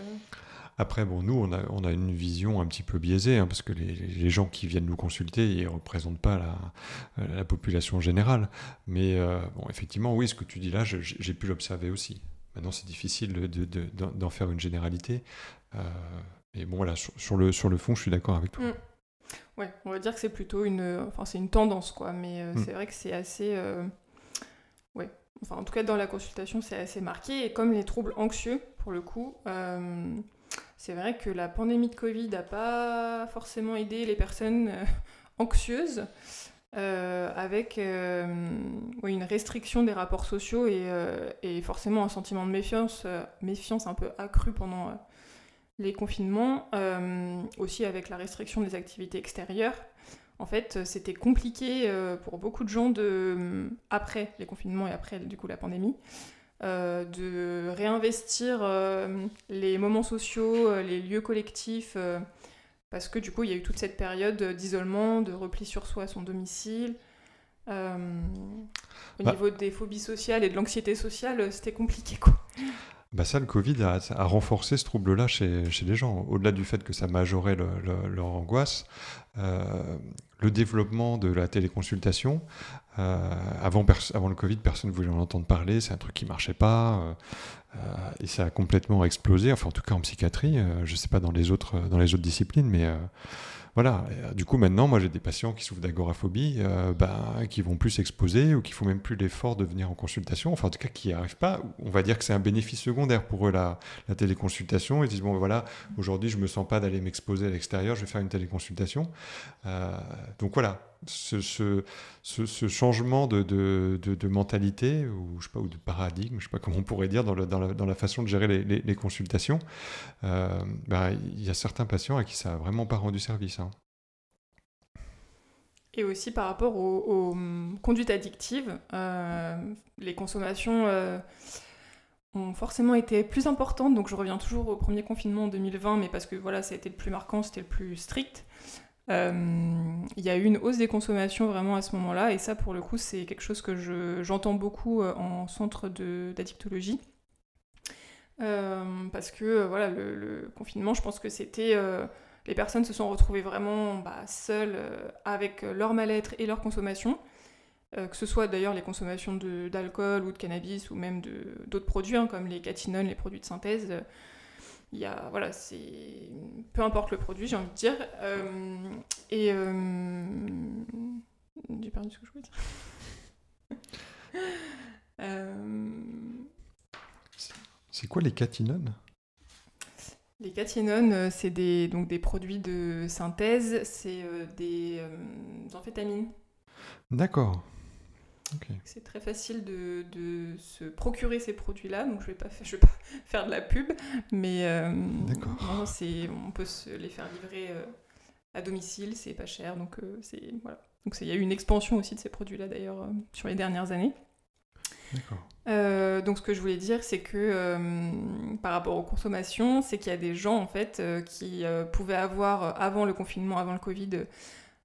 Après, bon, nous, on a, on a une vision un petit peu biaisée, hein, parce que les, les, gens qui viennent nous consulter, ils ne représentent pas la, la, population générale. Mais bon, effectivement, oui, ce que tu dis là, j'ai pu l'observer aussi. Maintenant, c'est difficile d'en de, de, faire une généralité. mais bon, voilà, sur, le, sur le fond, je suis d'accord avec toi. Mm. Ouais, on va dire que c'est plutôt une, enfin c'est une tendance quoi, mais euh, hmm. c'est vrai que c'est assez, euh, ouais, enfin en tout cas dans la consultation c'est assez marqué et comme les troubles anxieux pour le coup, euh, c'est vrai que la pandémie de Covid n'a pas forcément aidé les personnes anxieuses. avec une restriction des rapports sociaux et, et, forcément un sentiment de méfiance, méfiance un peu accru pendant les confinements, euh, aussi avec la restriction des activités extérieures, en fait, c'était compliqué euh, pour beaucoup de gens de, euh, après les confinements et après du coup la pandémie, de réinvestir les moments sociaux, les lieux collectifs, parce que du coup il y a eu toute cette période d'isolement, de repli sur soi à son domicile. au bah niveau des phobies sociales et de l'anxiété sociale, c'était compliqué quoi. Bah ça, le Covid a, renforcé ce trouble-là chez, chez, les gens. Au-delà du fait que ça majorait leur angoisse, euh, le développement de la téléconsultation, euh, avant, avant le Covid, personne ne voulait en entendre parler, c'est un truc qui marchait pas, euh, et ça a complètement explosé, enfin en tout cas en psychiatrie, je ne sais pas dans les autres, dans les autres disciplines, mais voilà, euh, du coup maintenant, moi j'ai des patients qui souffrent d'agoraphobie, euh, bah, qui vont plus s'exposer ou qui font même plus l'effort de venir en consultation, enfin en tout cas qui n'y arrivent pas. On va dire que c'est un bénéfice secondaire pour eux la, téléconsultation. Ils disent bon voilà, aujourd'hui je me sens pas d'aller m'exposer à l'extérieur, je vais faire une téléconsultation. Euh, donc voilà, ce, changement de, mentalité ou, je sais pas, ou de paradigme, je ne sais pas comment on pourrait dire, dans, la, façon de gérer les, les, consultations, euh, bah, il y a certains patients à qui ça n'a vraiment pas rendu service. Hein. Et aussi par rapport aux, hum, conduites addictives, euh, les consommations euh, ont forcément été plus importantes. Donc je reviens toujours au premier confinement en 2020, mais parce que voilà, ça a été le plus marquant, c'était le plus strict. Euh, il y a eu une hausse des consommations vraiment à ce moment-là, et ça pour le coup c'est quelque chose que j'entends beaucoup euh, en centre d'addictologie. Euh, parce que voilà, le, confinement, je pense que c'était. les personnes se sont retrouvées vraiment bah, seules avec leur mal-être et leur consommation. que ce soit d'ailleurs les consommations d'alcool ou de cannabis ou même d'autres produits hein, comme les catinones, les produits de synthèse il y a, voilà, c'est peu importe le produit, j'ai envie de dire. Euh, et euh, j'ai perdu ce que je voulais dire. Euh, C'est quoi les catinones? Les catinones, c'est des, donc des produits de synthèse, c'est des amphétamines. D'accord. C'est très facile de, de se procurer ces produits-là, donc je vais fa- je vais pas faire de la pub, mais euh, non, on peut se les faire livrer euh, à domicile, c'est pas cher, donc euh, c'est voilà. Donc il y a eu une expansion aussi de ces produits-là d'ailleurs euh, sur les dernières années. Donc ce que je voulais dire, c'est que par rapport aux consommations, c'est qu'il y a des gens en fait qui pouvaient avoir avant le confinement, avant le Covid,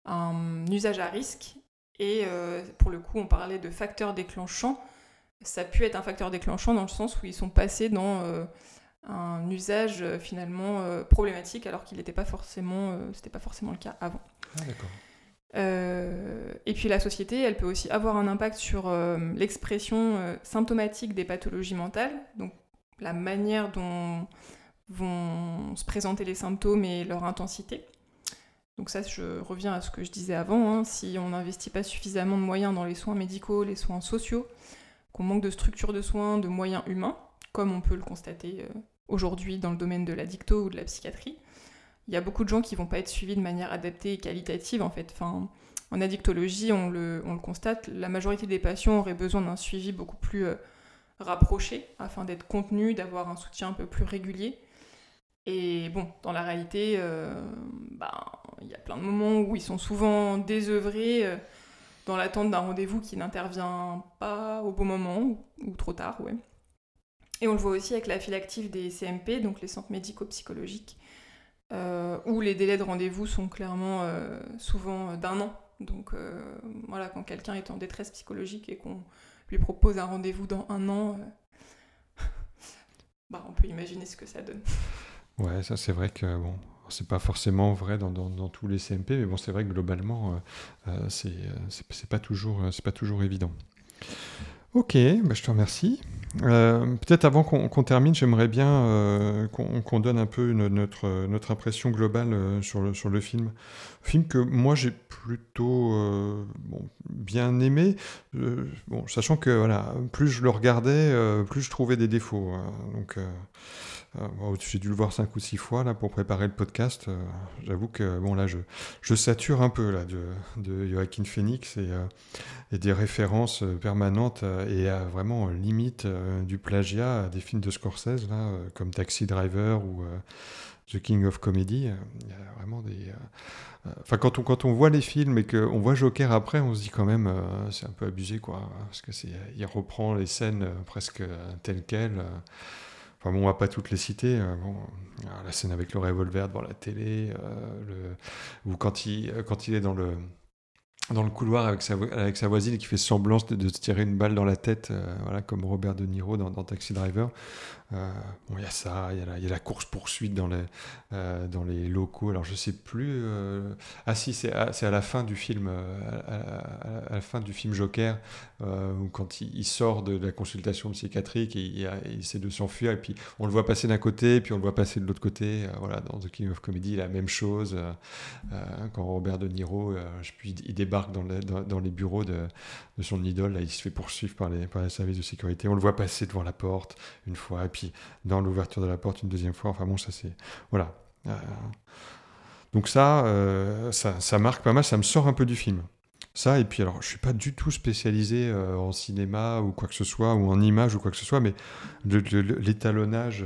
un usage à risque. Et euh, pour le coup, on parlait de facteurs déclenchants. Ça a pu être un facteur déclenchant dans le sens où ils sont passés dans euh, un usage euh, finalement problématique alors qu'il n'était pas forcément, c'était pas forcément le cas avant. Ah, et puis la société, elle peut aussi avoir un impact sur l'expression symptomatique des pathologies mentales, donc la manière dont vont se présenter les symptômes et leur intensité. Donc ça, je reviens à ce que je disais avant, hein, si on n'investit pas suffisamment de moyens dans les soins médicaux, les soins sociaux, qu'on manque de structures de soins, de moyens humains, comme on peut le constater euh, aujourd'hui dans le domaine de la dicto ou de la psychiatrie, il y a beaucoup de gens qui vont pas être suivis de manière adaptée et qualitative en fait. En addictologie, on le, on le constate, la majorité des patients auraient besoin d'un suivi beaucoup plus euh, rapproché afin d'être contenus, d'avoir un soutien un peu plus régulier. Et bon, dans la réalité, euh, bah, il y a plein de moments où ils sont souvent désœuvrés euh, dans l'attente d'un rendez-vous qui n'intervient pas au bon moment ou, trop tard, ouais. Et on le voit aussi avec la file active des CMP, donc les centres médico-psychologiques, euh, où les délais de rendez-vous sont clairement souvent d'un an. Donc voilà, quand quelqu'un est en détresse psychologique et qu'on lui propose un rendez-vous dans un an, bah, on peut imaginer ce que ça donne. Ouais, ça c'est vrai que bon, c'est pas forcément vrai dans, dans- tous les CMP, mais bon, c'est vrai que globalement, euh, euh, c'est euh, c'est- pas toujours, euh, pas toujours évident. Ok, bah, je te remercie. Peut-être avant qu'on termine, j'aimerais bien qu'on donne un peu notre, notre impression globale sur, le, sur le film. Film que moi j'ai plutôt bon, bien aimé, bon, sachant que voilà, plus je le regardais, plus je trouvais des défauts. hein. donc euh, bon, j'ai dû le voir cinq ou six fois là pour préparer le podcast. Euh, J'avoue que bon là je, je sature un peu là de, de Joaquin Phoenix et, euh, des références permanentes et à vraiment limite du plagiat à des films de Scorsese là comme Taxi Driver ou The King of Comedy. Il y a vraiment des Enfin, quand on, quand on voit les films et qu'on voit Joker après, on se dit quand même, euh, c'est un peu abusé, quoi. Parce que il reprend les scènes presque telles quelles. Euh. Enfin bon, on va pas toutes les citer. euh, bon, alors, la scène avec le revolver devant la télé, euh, ou quand il, euh, quand il est dans le, dans le couloir avec sa, avec sa voisine qui fait semblant de, se tirer une balle dans la tête, euh, voilà, comme Robert De Niro dans Taxi Driver. Euh, bon, il y a ça, il y a la, la course-poursuite dans les, euh, dans les locaux. Alors, je sais plus. euh, Ah, si, c'est à, à la fin du film, à, la fin du film Joker, où quand il, sort de la consultation psychiatrique et il, essaie de s'enfuir, et puis on le voit passer d'un côté, puis on le voit passer de l'autre côté. Voilà, dans The King of Comedy, la même chose. quand Robert De Niro, je plus, il, débarque dans- dans les bureaux de, de son idole, là, il se fait poursuivre par les, par les services de sécurité. On le voit passer devant la porte une fois, et puis dans l'ouverture de la porte une deuxième fois. Enfin bon, ça c'est. Voilà. Euh, donc ça, euh, ça, ça marque pas mal, ça me sort un peu du film. Ça, et puis alors, je suis pas du tout spécialisé euh, en cinéma ou quoi que ce soit, ou en image ou quoi que ce soit, mais l'étalonnage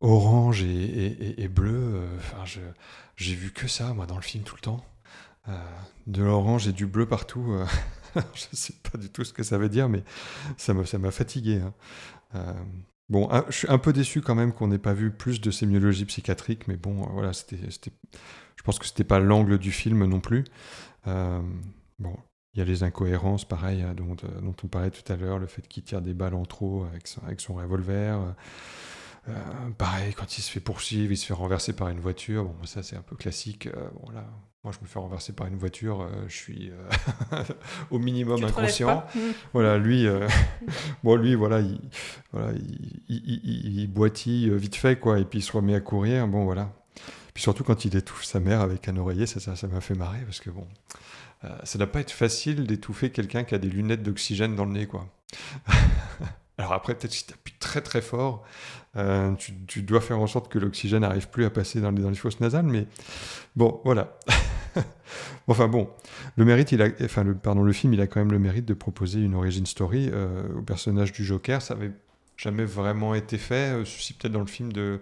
orange et, et- bleu, j'ai vu que ça, moi, dans le film tout le temps. De l'orange et du bleu partout. je sais pas du tout ce que ça veut dire, mais ça m'a ça fatigué. hein. Euh, bon, je suis un peu déçu quand même qu'on n'ait pas vu plus de sémiologie psychiatrique, mais bon, voilà, c'était- je pense que c'était pas l'angle du film non plus. Euh, bon, il y a les incohérences, pareil, hein, dont, euh, dont on parlait tout à l'heure, le fait qu'il tire des balles en trop avec son, avec son revolver. Euh, pareil, quand il se fait poursuivre, il se fait renverser par une voiture. Bon, ça c'est un peu classique. Euh, bon là, moi je me fais renverser par une voiture, euh, je suis au minimum inconscient. pas. Mm. Voilà, lui, bon lui, voilà, il, voilà, il, il- il- il boitille vite fait quoi, et puis il se remet à courir. Bon voilà. Puis surtout quand il étouffe sa mère avec un oreiller, ça ça ça m'a fait marrer parce que bon, ça doit pas être facile d'étouffer quelqu'un qui a des lunettes d'oxygène dans le nez, quoi. Alors après, peut-être si tu appuies très très fort, euh, tu, dois faire en sorte que l'oxygène n'arrive plus à passer dans les, dans fosses nasales, mais bon, voilà. enfin bon, le mérite, il a, enfin le, pardon, le film, il a quand même le mérite de proposer une origin story euh, au personnage du Joker. Ça avait jamais vraiment été fait. Euh, Ceci peut-être dans le film de,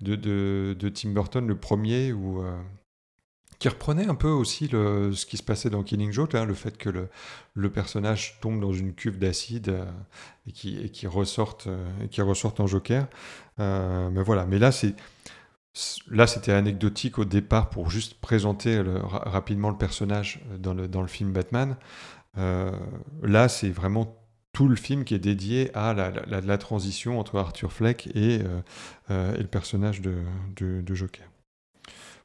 de, de, de Tim Burton, le premier, où, qui reprenait un peu aussi ce qui se passait dans Killing Joke, hein, le fait que le, personnage tombe dans une cuve d'acide euh, et qui, ressorte, euh, qui ressorte en Joker. Euh, mais voilà, mais là c'est Là, c'était anecdotique au départ pour juste présenter rapidement le personnage dans le, film Batman. Là, c'est vraiment tout le film qui est dédié à la, transition entre Arthur Fleck et, et le personnage de Joker.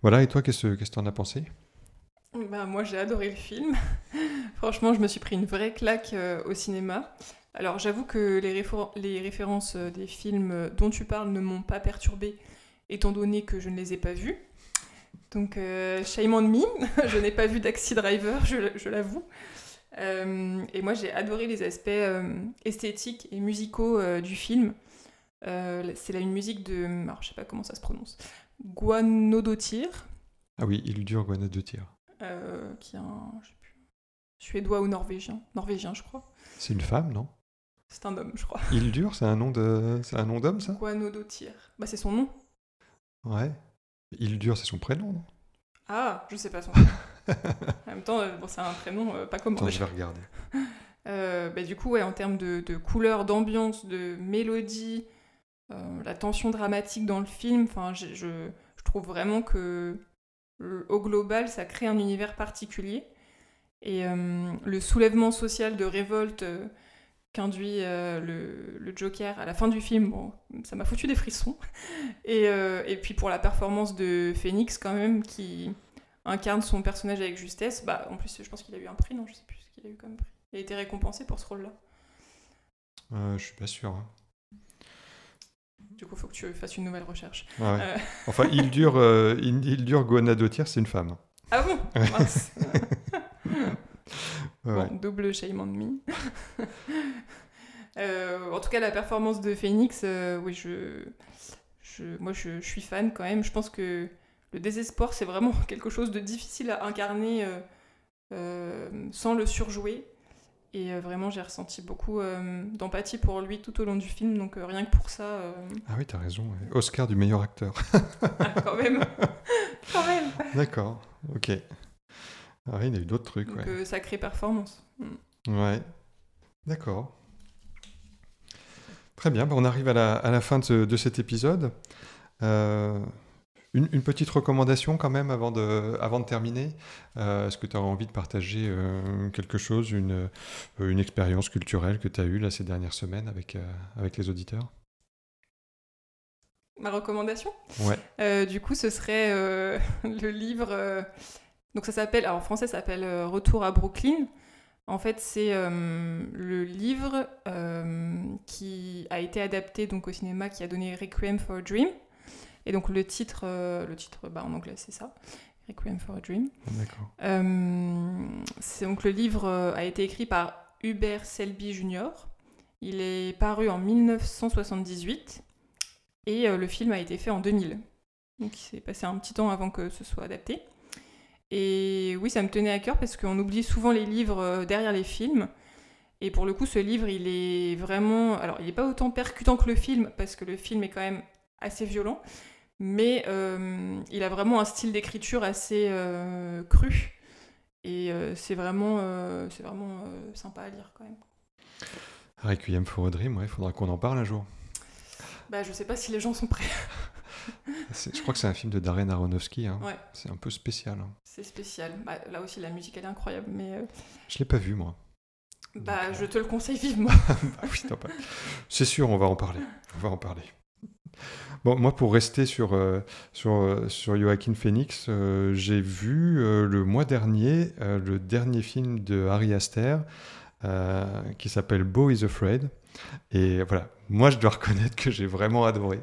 Voilà, et toi, qu'est-ce que tu en as pensé? Bah, moi, j'ai adoré le film. Franchement, je me suis pris une vraie claque euh, au cinéma. Alors, j'avoue que les, référen- les références euh, des films euh, dont tu parles ne m'ont pas perturbée, étant donné que je ne les ai pas vus. Donc, euh, shame on me, je n'ai pas vu Taxi Driver, je, l'avoue. Et moi, j'ai adoré les aspects esthétiques et musicaux du film. C'est là une musique de. Alors, je sais pas comment ça se prononce. Guanodotir. Ah oui, il dure Gwenat de tir. euh, qui est un je sais plus, suédois ou norvégien, norvégien je crois. C'est une femme, non? C'est un homme je crois. Il dure, c'est un nom de, c'est un nom d'homme, ça? Guanodotir. Bah c'est son nom. Ouais. Il dure, c'est son prénom, non? Ah, je sais pas son nom. en même temps, euh, bon, c'est un prénom euh, pas commun. Attends, je vais regarder. Euh, bah, du coup, ouais, en termes de, de couleur, d'ambiance, de mélodie, la tension dramatique dans le film, enfin, je, je, trouve vraiment que euh, au global, ça crée un univers particulier. Et euh, le soulèvement social de révolte euh, qu'induit euh, le, le Joker à la fin du film, bon, ça m'a foutu des frissons. Et, euh, et puis pour la performance de Phoenix, quand même, qui incarne son personnage avec justesse, bah, en plus, je pense qu'il a eu un prix, non Je sais plus ce qu'il a eu comme prix. Il a été récompensé pour ce rôle-là. Euh, je suis pas sûr. hein. Du coup, il faut que tu fasses une nouvelle recherche. Ah ouais. Euh, Enfin, il dure, euh, il, il dure c'est une femme. Ah bon? Mince. Bon, double shame on me. Euh, en tout cas, la performance de Phoenix, euh, oui, je, je, moi, je, je suis fan quand même. Je pense que le désespoir, c'est vraiment quelque chose de difficile à incarner sans le surjouer. Et euh, vraiment, j'ai ressenti beaucoup euh, d'empathie pour lui tout au long du film. Donc, euh, rien que pour ça, euh, Ah oui, t'as raison. Oscar du meilleur acteur. ah, quand même. quand même. D'accord, ok. Ah oui, il y a eu d'autres trucs, Donc, ouais. sacrée performance. Mm. Ouais, d'accord. Très bien, bah, on arrive à la, à la fin de, ce- de cet épisode. Une, une petite recommandation quand même avant de, avant de terminer. Euh, Est-ce que tu as envie de partager euh, quelque chose, une, euh, une expérience culturelle que tu as eue là, ces dernières semaines avec, euh, avec les auditeurs? Ma recommandation? Ouais. Du coup, ce serait le livre. donc, ça s'appelle. Alors, en français, ça s'appelle Retour à Brooklyn. En fait, c'est le livre qui a été adapté donc au cinéma, qui a donné Requiem for a Dream. Et donc le titre, euh, le titre, bah, en anglais, c'est ça, Requiem for a Dream. D'accord. Euh, c'est donc le livre euh, a été écrit par Hubert Selby Jr. Il est paru en 1978 et le film a été fait en 2000. Donc il s'est passé un petit temps avant que ce soit adapté. Et oui, ça me tenait à cœur parce qu'on oublie souvent les livres derrière les films. Et pour le coup, ce livre, il est vraiment... Alors, il n'est pas autant percutant que le film parce que le film est quand même assez violent. Mais euh, il a vraiment un style d'écriture assez euh, cru. Et euh, c'est vraiment, c'est vraiment sympa à lire quand même. Requiem for a Dream, ouais, il faudra qu'on en parle un jour. Bah, je sais pas si les gens sont prêts. Je crois que c'est un film de Darren Aronofsky. hein. Ouais. C'est un peu spécial. hein. C'est spécial. Bah, là aussi, la musique, elle est incroyable. Mais Je l'ai pas vu, moi. bah, Donc, je te le conseille vivement. Ah oui, C'est sûr, on va en parler. On va en parler. Bon, moi, pour rester sur, euh, sur, euh, sur Joaquin Phoenix, euh, j'ai vu le mois dernier le dernier film de Harry Aster qui s'appelle Beau is Afraid. Et voilà, moi je dois reconnaître que j'ai vraiment adoré.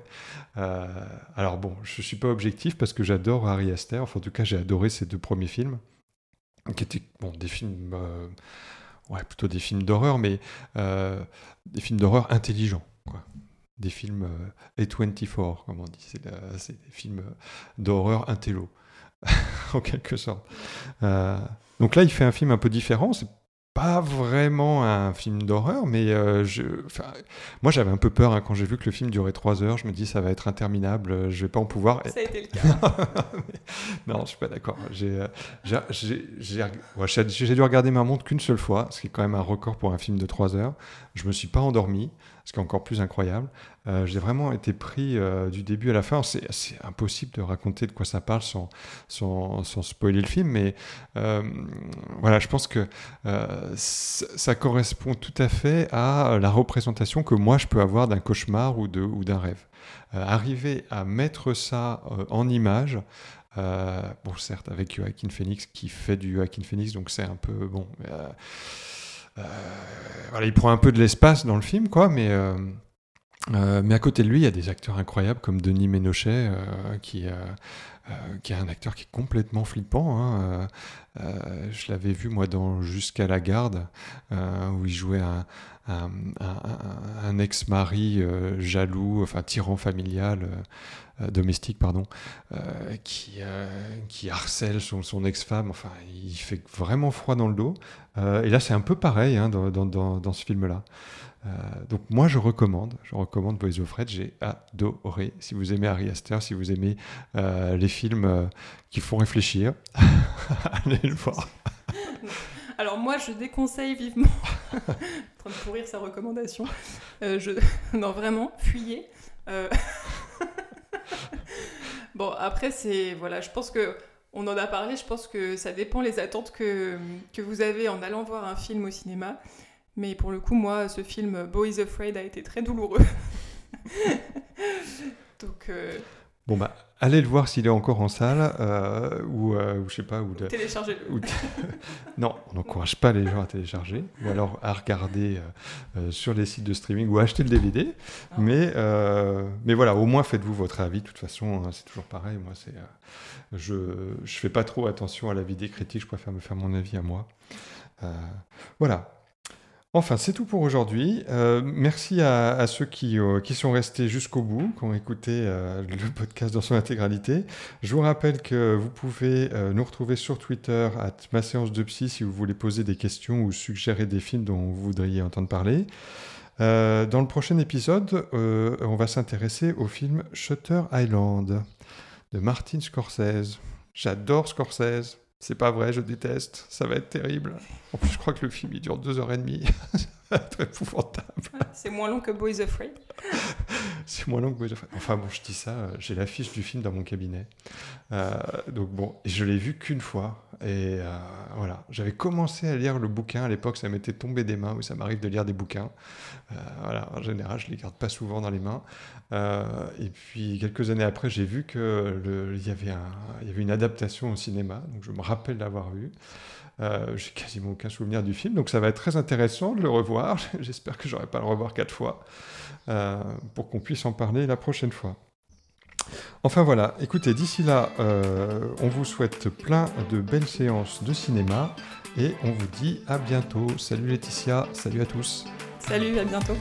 Alors bon, je suis pas objectif parce que j'adore Harry Aster, enfin en tout cas j'ai adoré ces deux premiers films, qui étaient bon, des films, ouais plutôt des films d'horreur, mais des films d'horreur intelligents. Des films A24, comme on dit, c'est des films d'horreur intello, en quelque sorte. donc là, il fait un film un peu différent, c'est pas vraiment un film d'horreur, mais euh, je, moi j'avais un peu peur hein, quand j'ai vu que le film durait 3 heures. Je me dis ça va être interminable, euh, je vais pas en pouvoir. Ça a été le cas. non, je suis pas d'accord. J'ai, dû regarder ma montre qu'une seule fois, ce qui est quand même un record pour un film de 3 heures. Je me suis pas endormi ce qui est encore plus incroyable. Euh, j'ai vraiment été pris euh, du début à la fin. C'est impossible de raconter de quoi ça parle sans, spoiler le film, mais euh, voilà, je pense que ça correspond tout à fait à la représentation que moi je peux avoir d'un cauchemar ou d'un ou rêve. arriver à mettre ça en image, bon certes avec Joaquin Phoenix qui fait du Joaquin Phoenix, donc c'est un peu bon. Euh, il prend un peu de l'espace dans le film, quoi, mais. Euh, euh, mais à côté de lui, il y a des acteurs incroyables comme Denis Ménochet, qui, qui est un acteur qui est complètement flippant. Hein, je l'avais vu, moi, dans Jusqu'à la garde, où il jouait un, un, ex-mari jaloux, enfin tyran familial, domestique, pardon, qui, qui harcèle son, ex-femme. Enfin, il fait vraiment froid dans le dos. Euh, et là, c'est un peu pareil hein, dans, dans, ce film-là. Euh, donc moi, je recommande, je recommande Boys of Fred, j'ai adoré. Si vous aimez Harry Astor, si vous aimez euh, les films qui font réfléchir, allez le voir. Alors moi, je déconseille vivement, en train de pourrir sa recommandation, je... non vraiment, fuyez. bon, après, c'est, voilà, je pense que on en a parlé, je pense que ça dépend les attentes que, que vous avez en allant voir un film au cinéma. Mais pour le coup, moi, ce film Boys Afraid a été très douloureux. Donc. Euh, bon, bah, allez le voir s'il est encore en salle, euh, ou, euh, ou, je sais pas, ou de... Téléchargez-le. non, on n'encourage pas les gens à télécharger, ou alors à regarder sur les sites de streaming, ou à acheter le DVD. Ah. Mais, mais voilà, au moins faites-vous votre avis. De toute façon, hein, c'est toujours pareil. Moi, c'est je ne fais pas trop attention à l'avis des critiques, je préfère me faire mon avis à moi. Euh, voilà. Enfin, c'est tout pour aujourd'hui. Euh, merci à, ceux qui, euh, qui, sont restés jusqu'au bout, qui ont écouté le podcast dans son intégralité. Je vous rappelle que vous pouvez nous retrouver sur Twitter, à ma séance de psy, si vous voulez poser des questions ou suggérer des films dont vous voudriez entendre parler. dans le prochain épisode, on va s'intéresser au film Shutter Island de Martin Scorsese. J'adore Scorsese. C'est pas vrai, je déteste. Ça va être terrible. En plus, je crois que le film il dure deux heures et demie. Très épouvantable. c'est moins long que Boys Afraid. c'est moins long que Boys Afraid. Enfin bon, je dis ça, euh, j'ai l'affiche du film dans mon cabinet. Euh, donc bon, je l'ai vu qu'une fois. Et euh, voilà, j'avais commencé à lire le bouquin à l'époque, ça m'était tombé des mains, oui, ça m'arrive de lire des bouquins. voilà, en général, je les garde pas souvent dans les mains. et puis quelques années après, j'ai vu qu'il y, avait y avait une adaptation au cinéma, donc je me rappelle l'avoir vu. Euh, j'ai quasiment aucun souvenir du film, donc ça va être très intéressant de le revoir. J'espère que j'aurai pas à le revoir quatre fois euh, pour qu'on puisse en parler la prochaine fois. Enfin voilà, écoutez, d'ici là, euh, on vous souhaite plein de belles séances de cinéma et on vous dit à bientôt. Salut Laetitia, salut à tous. Salut, à bientôt.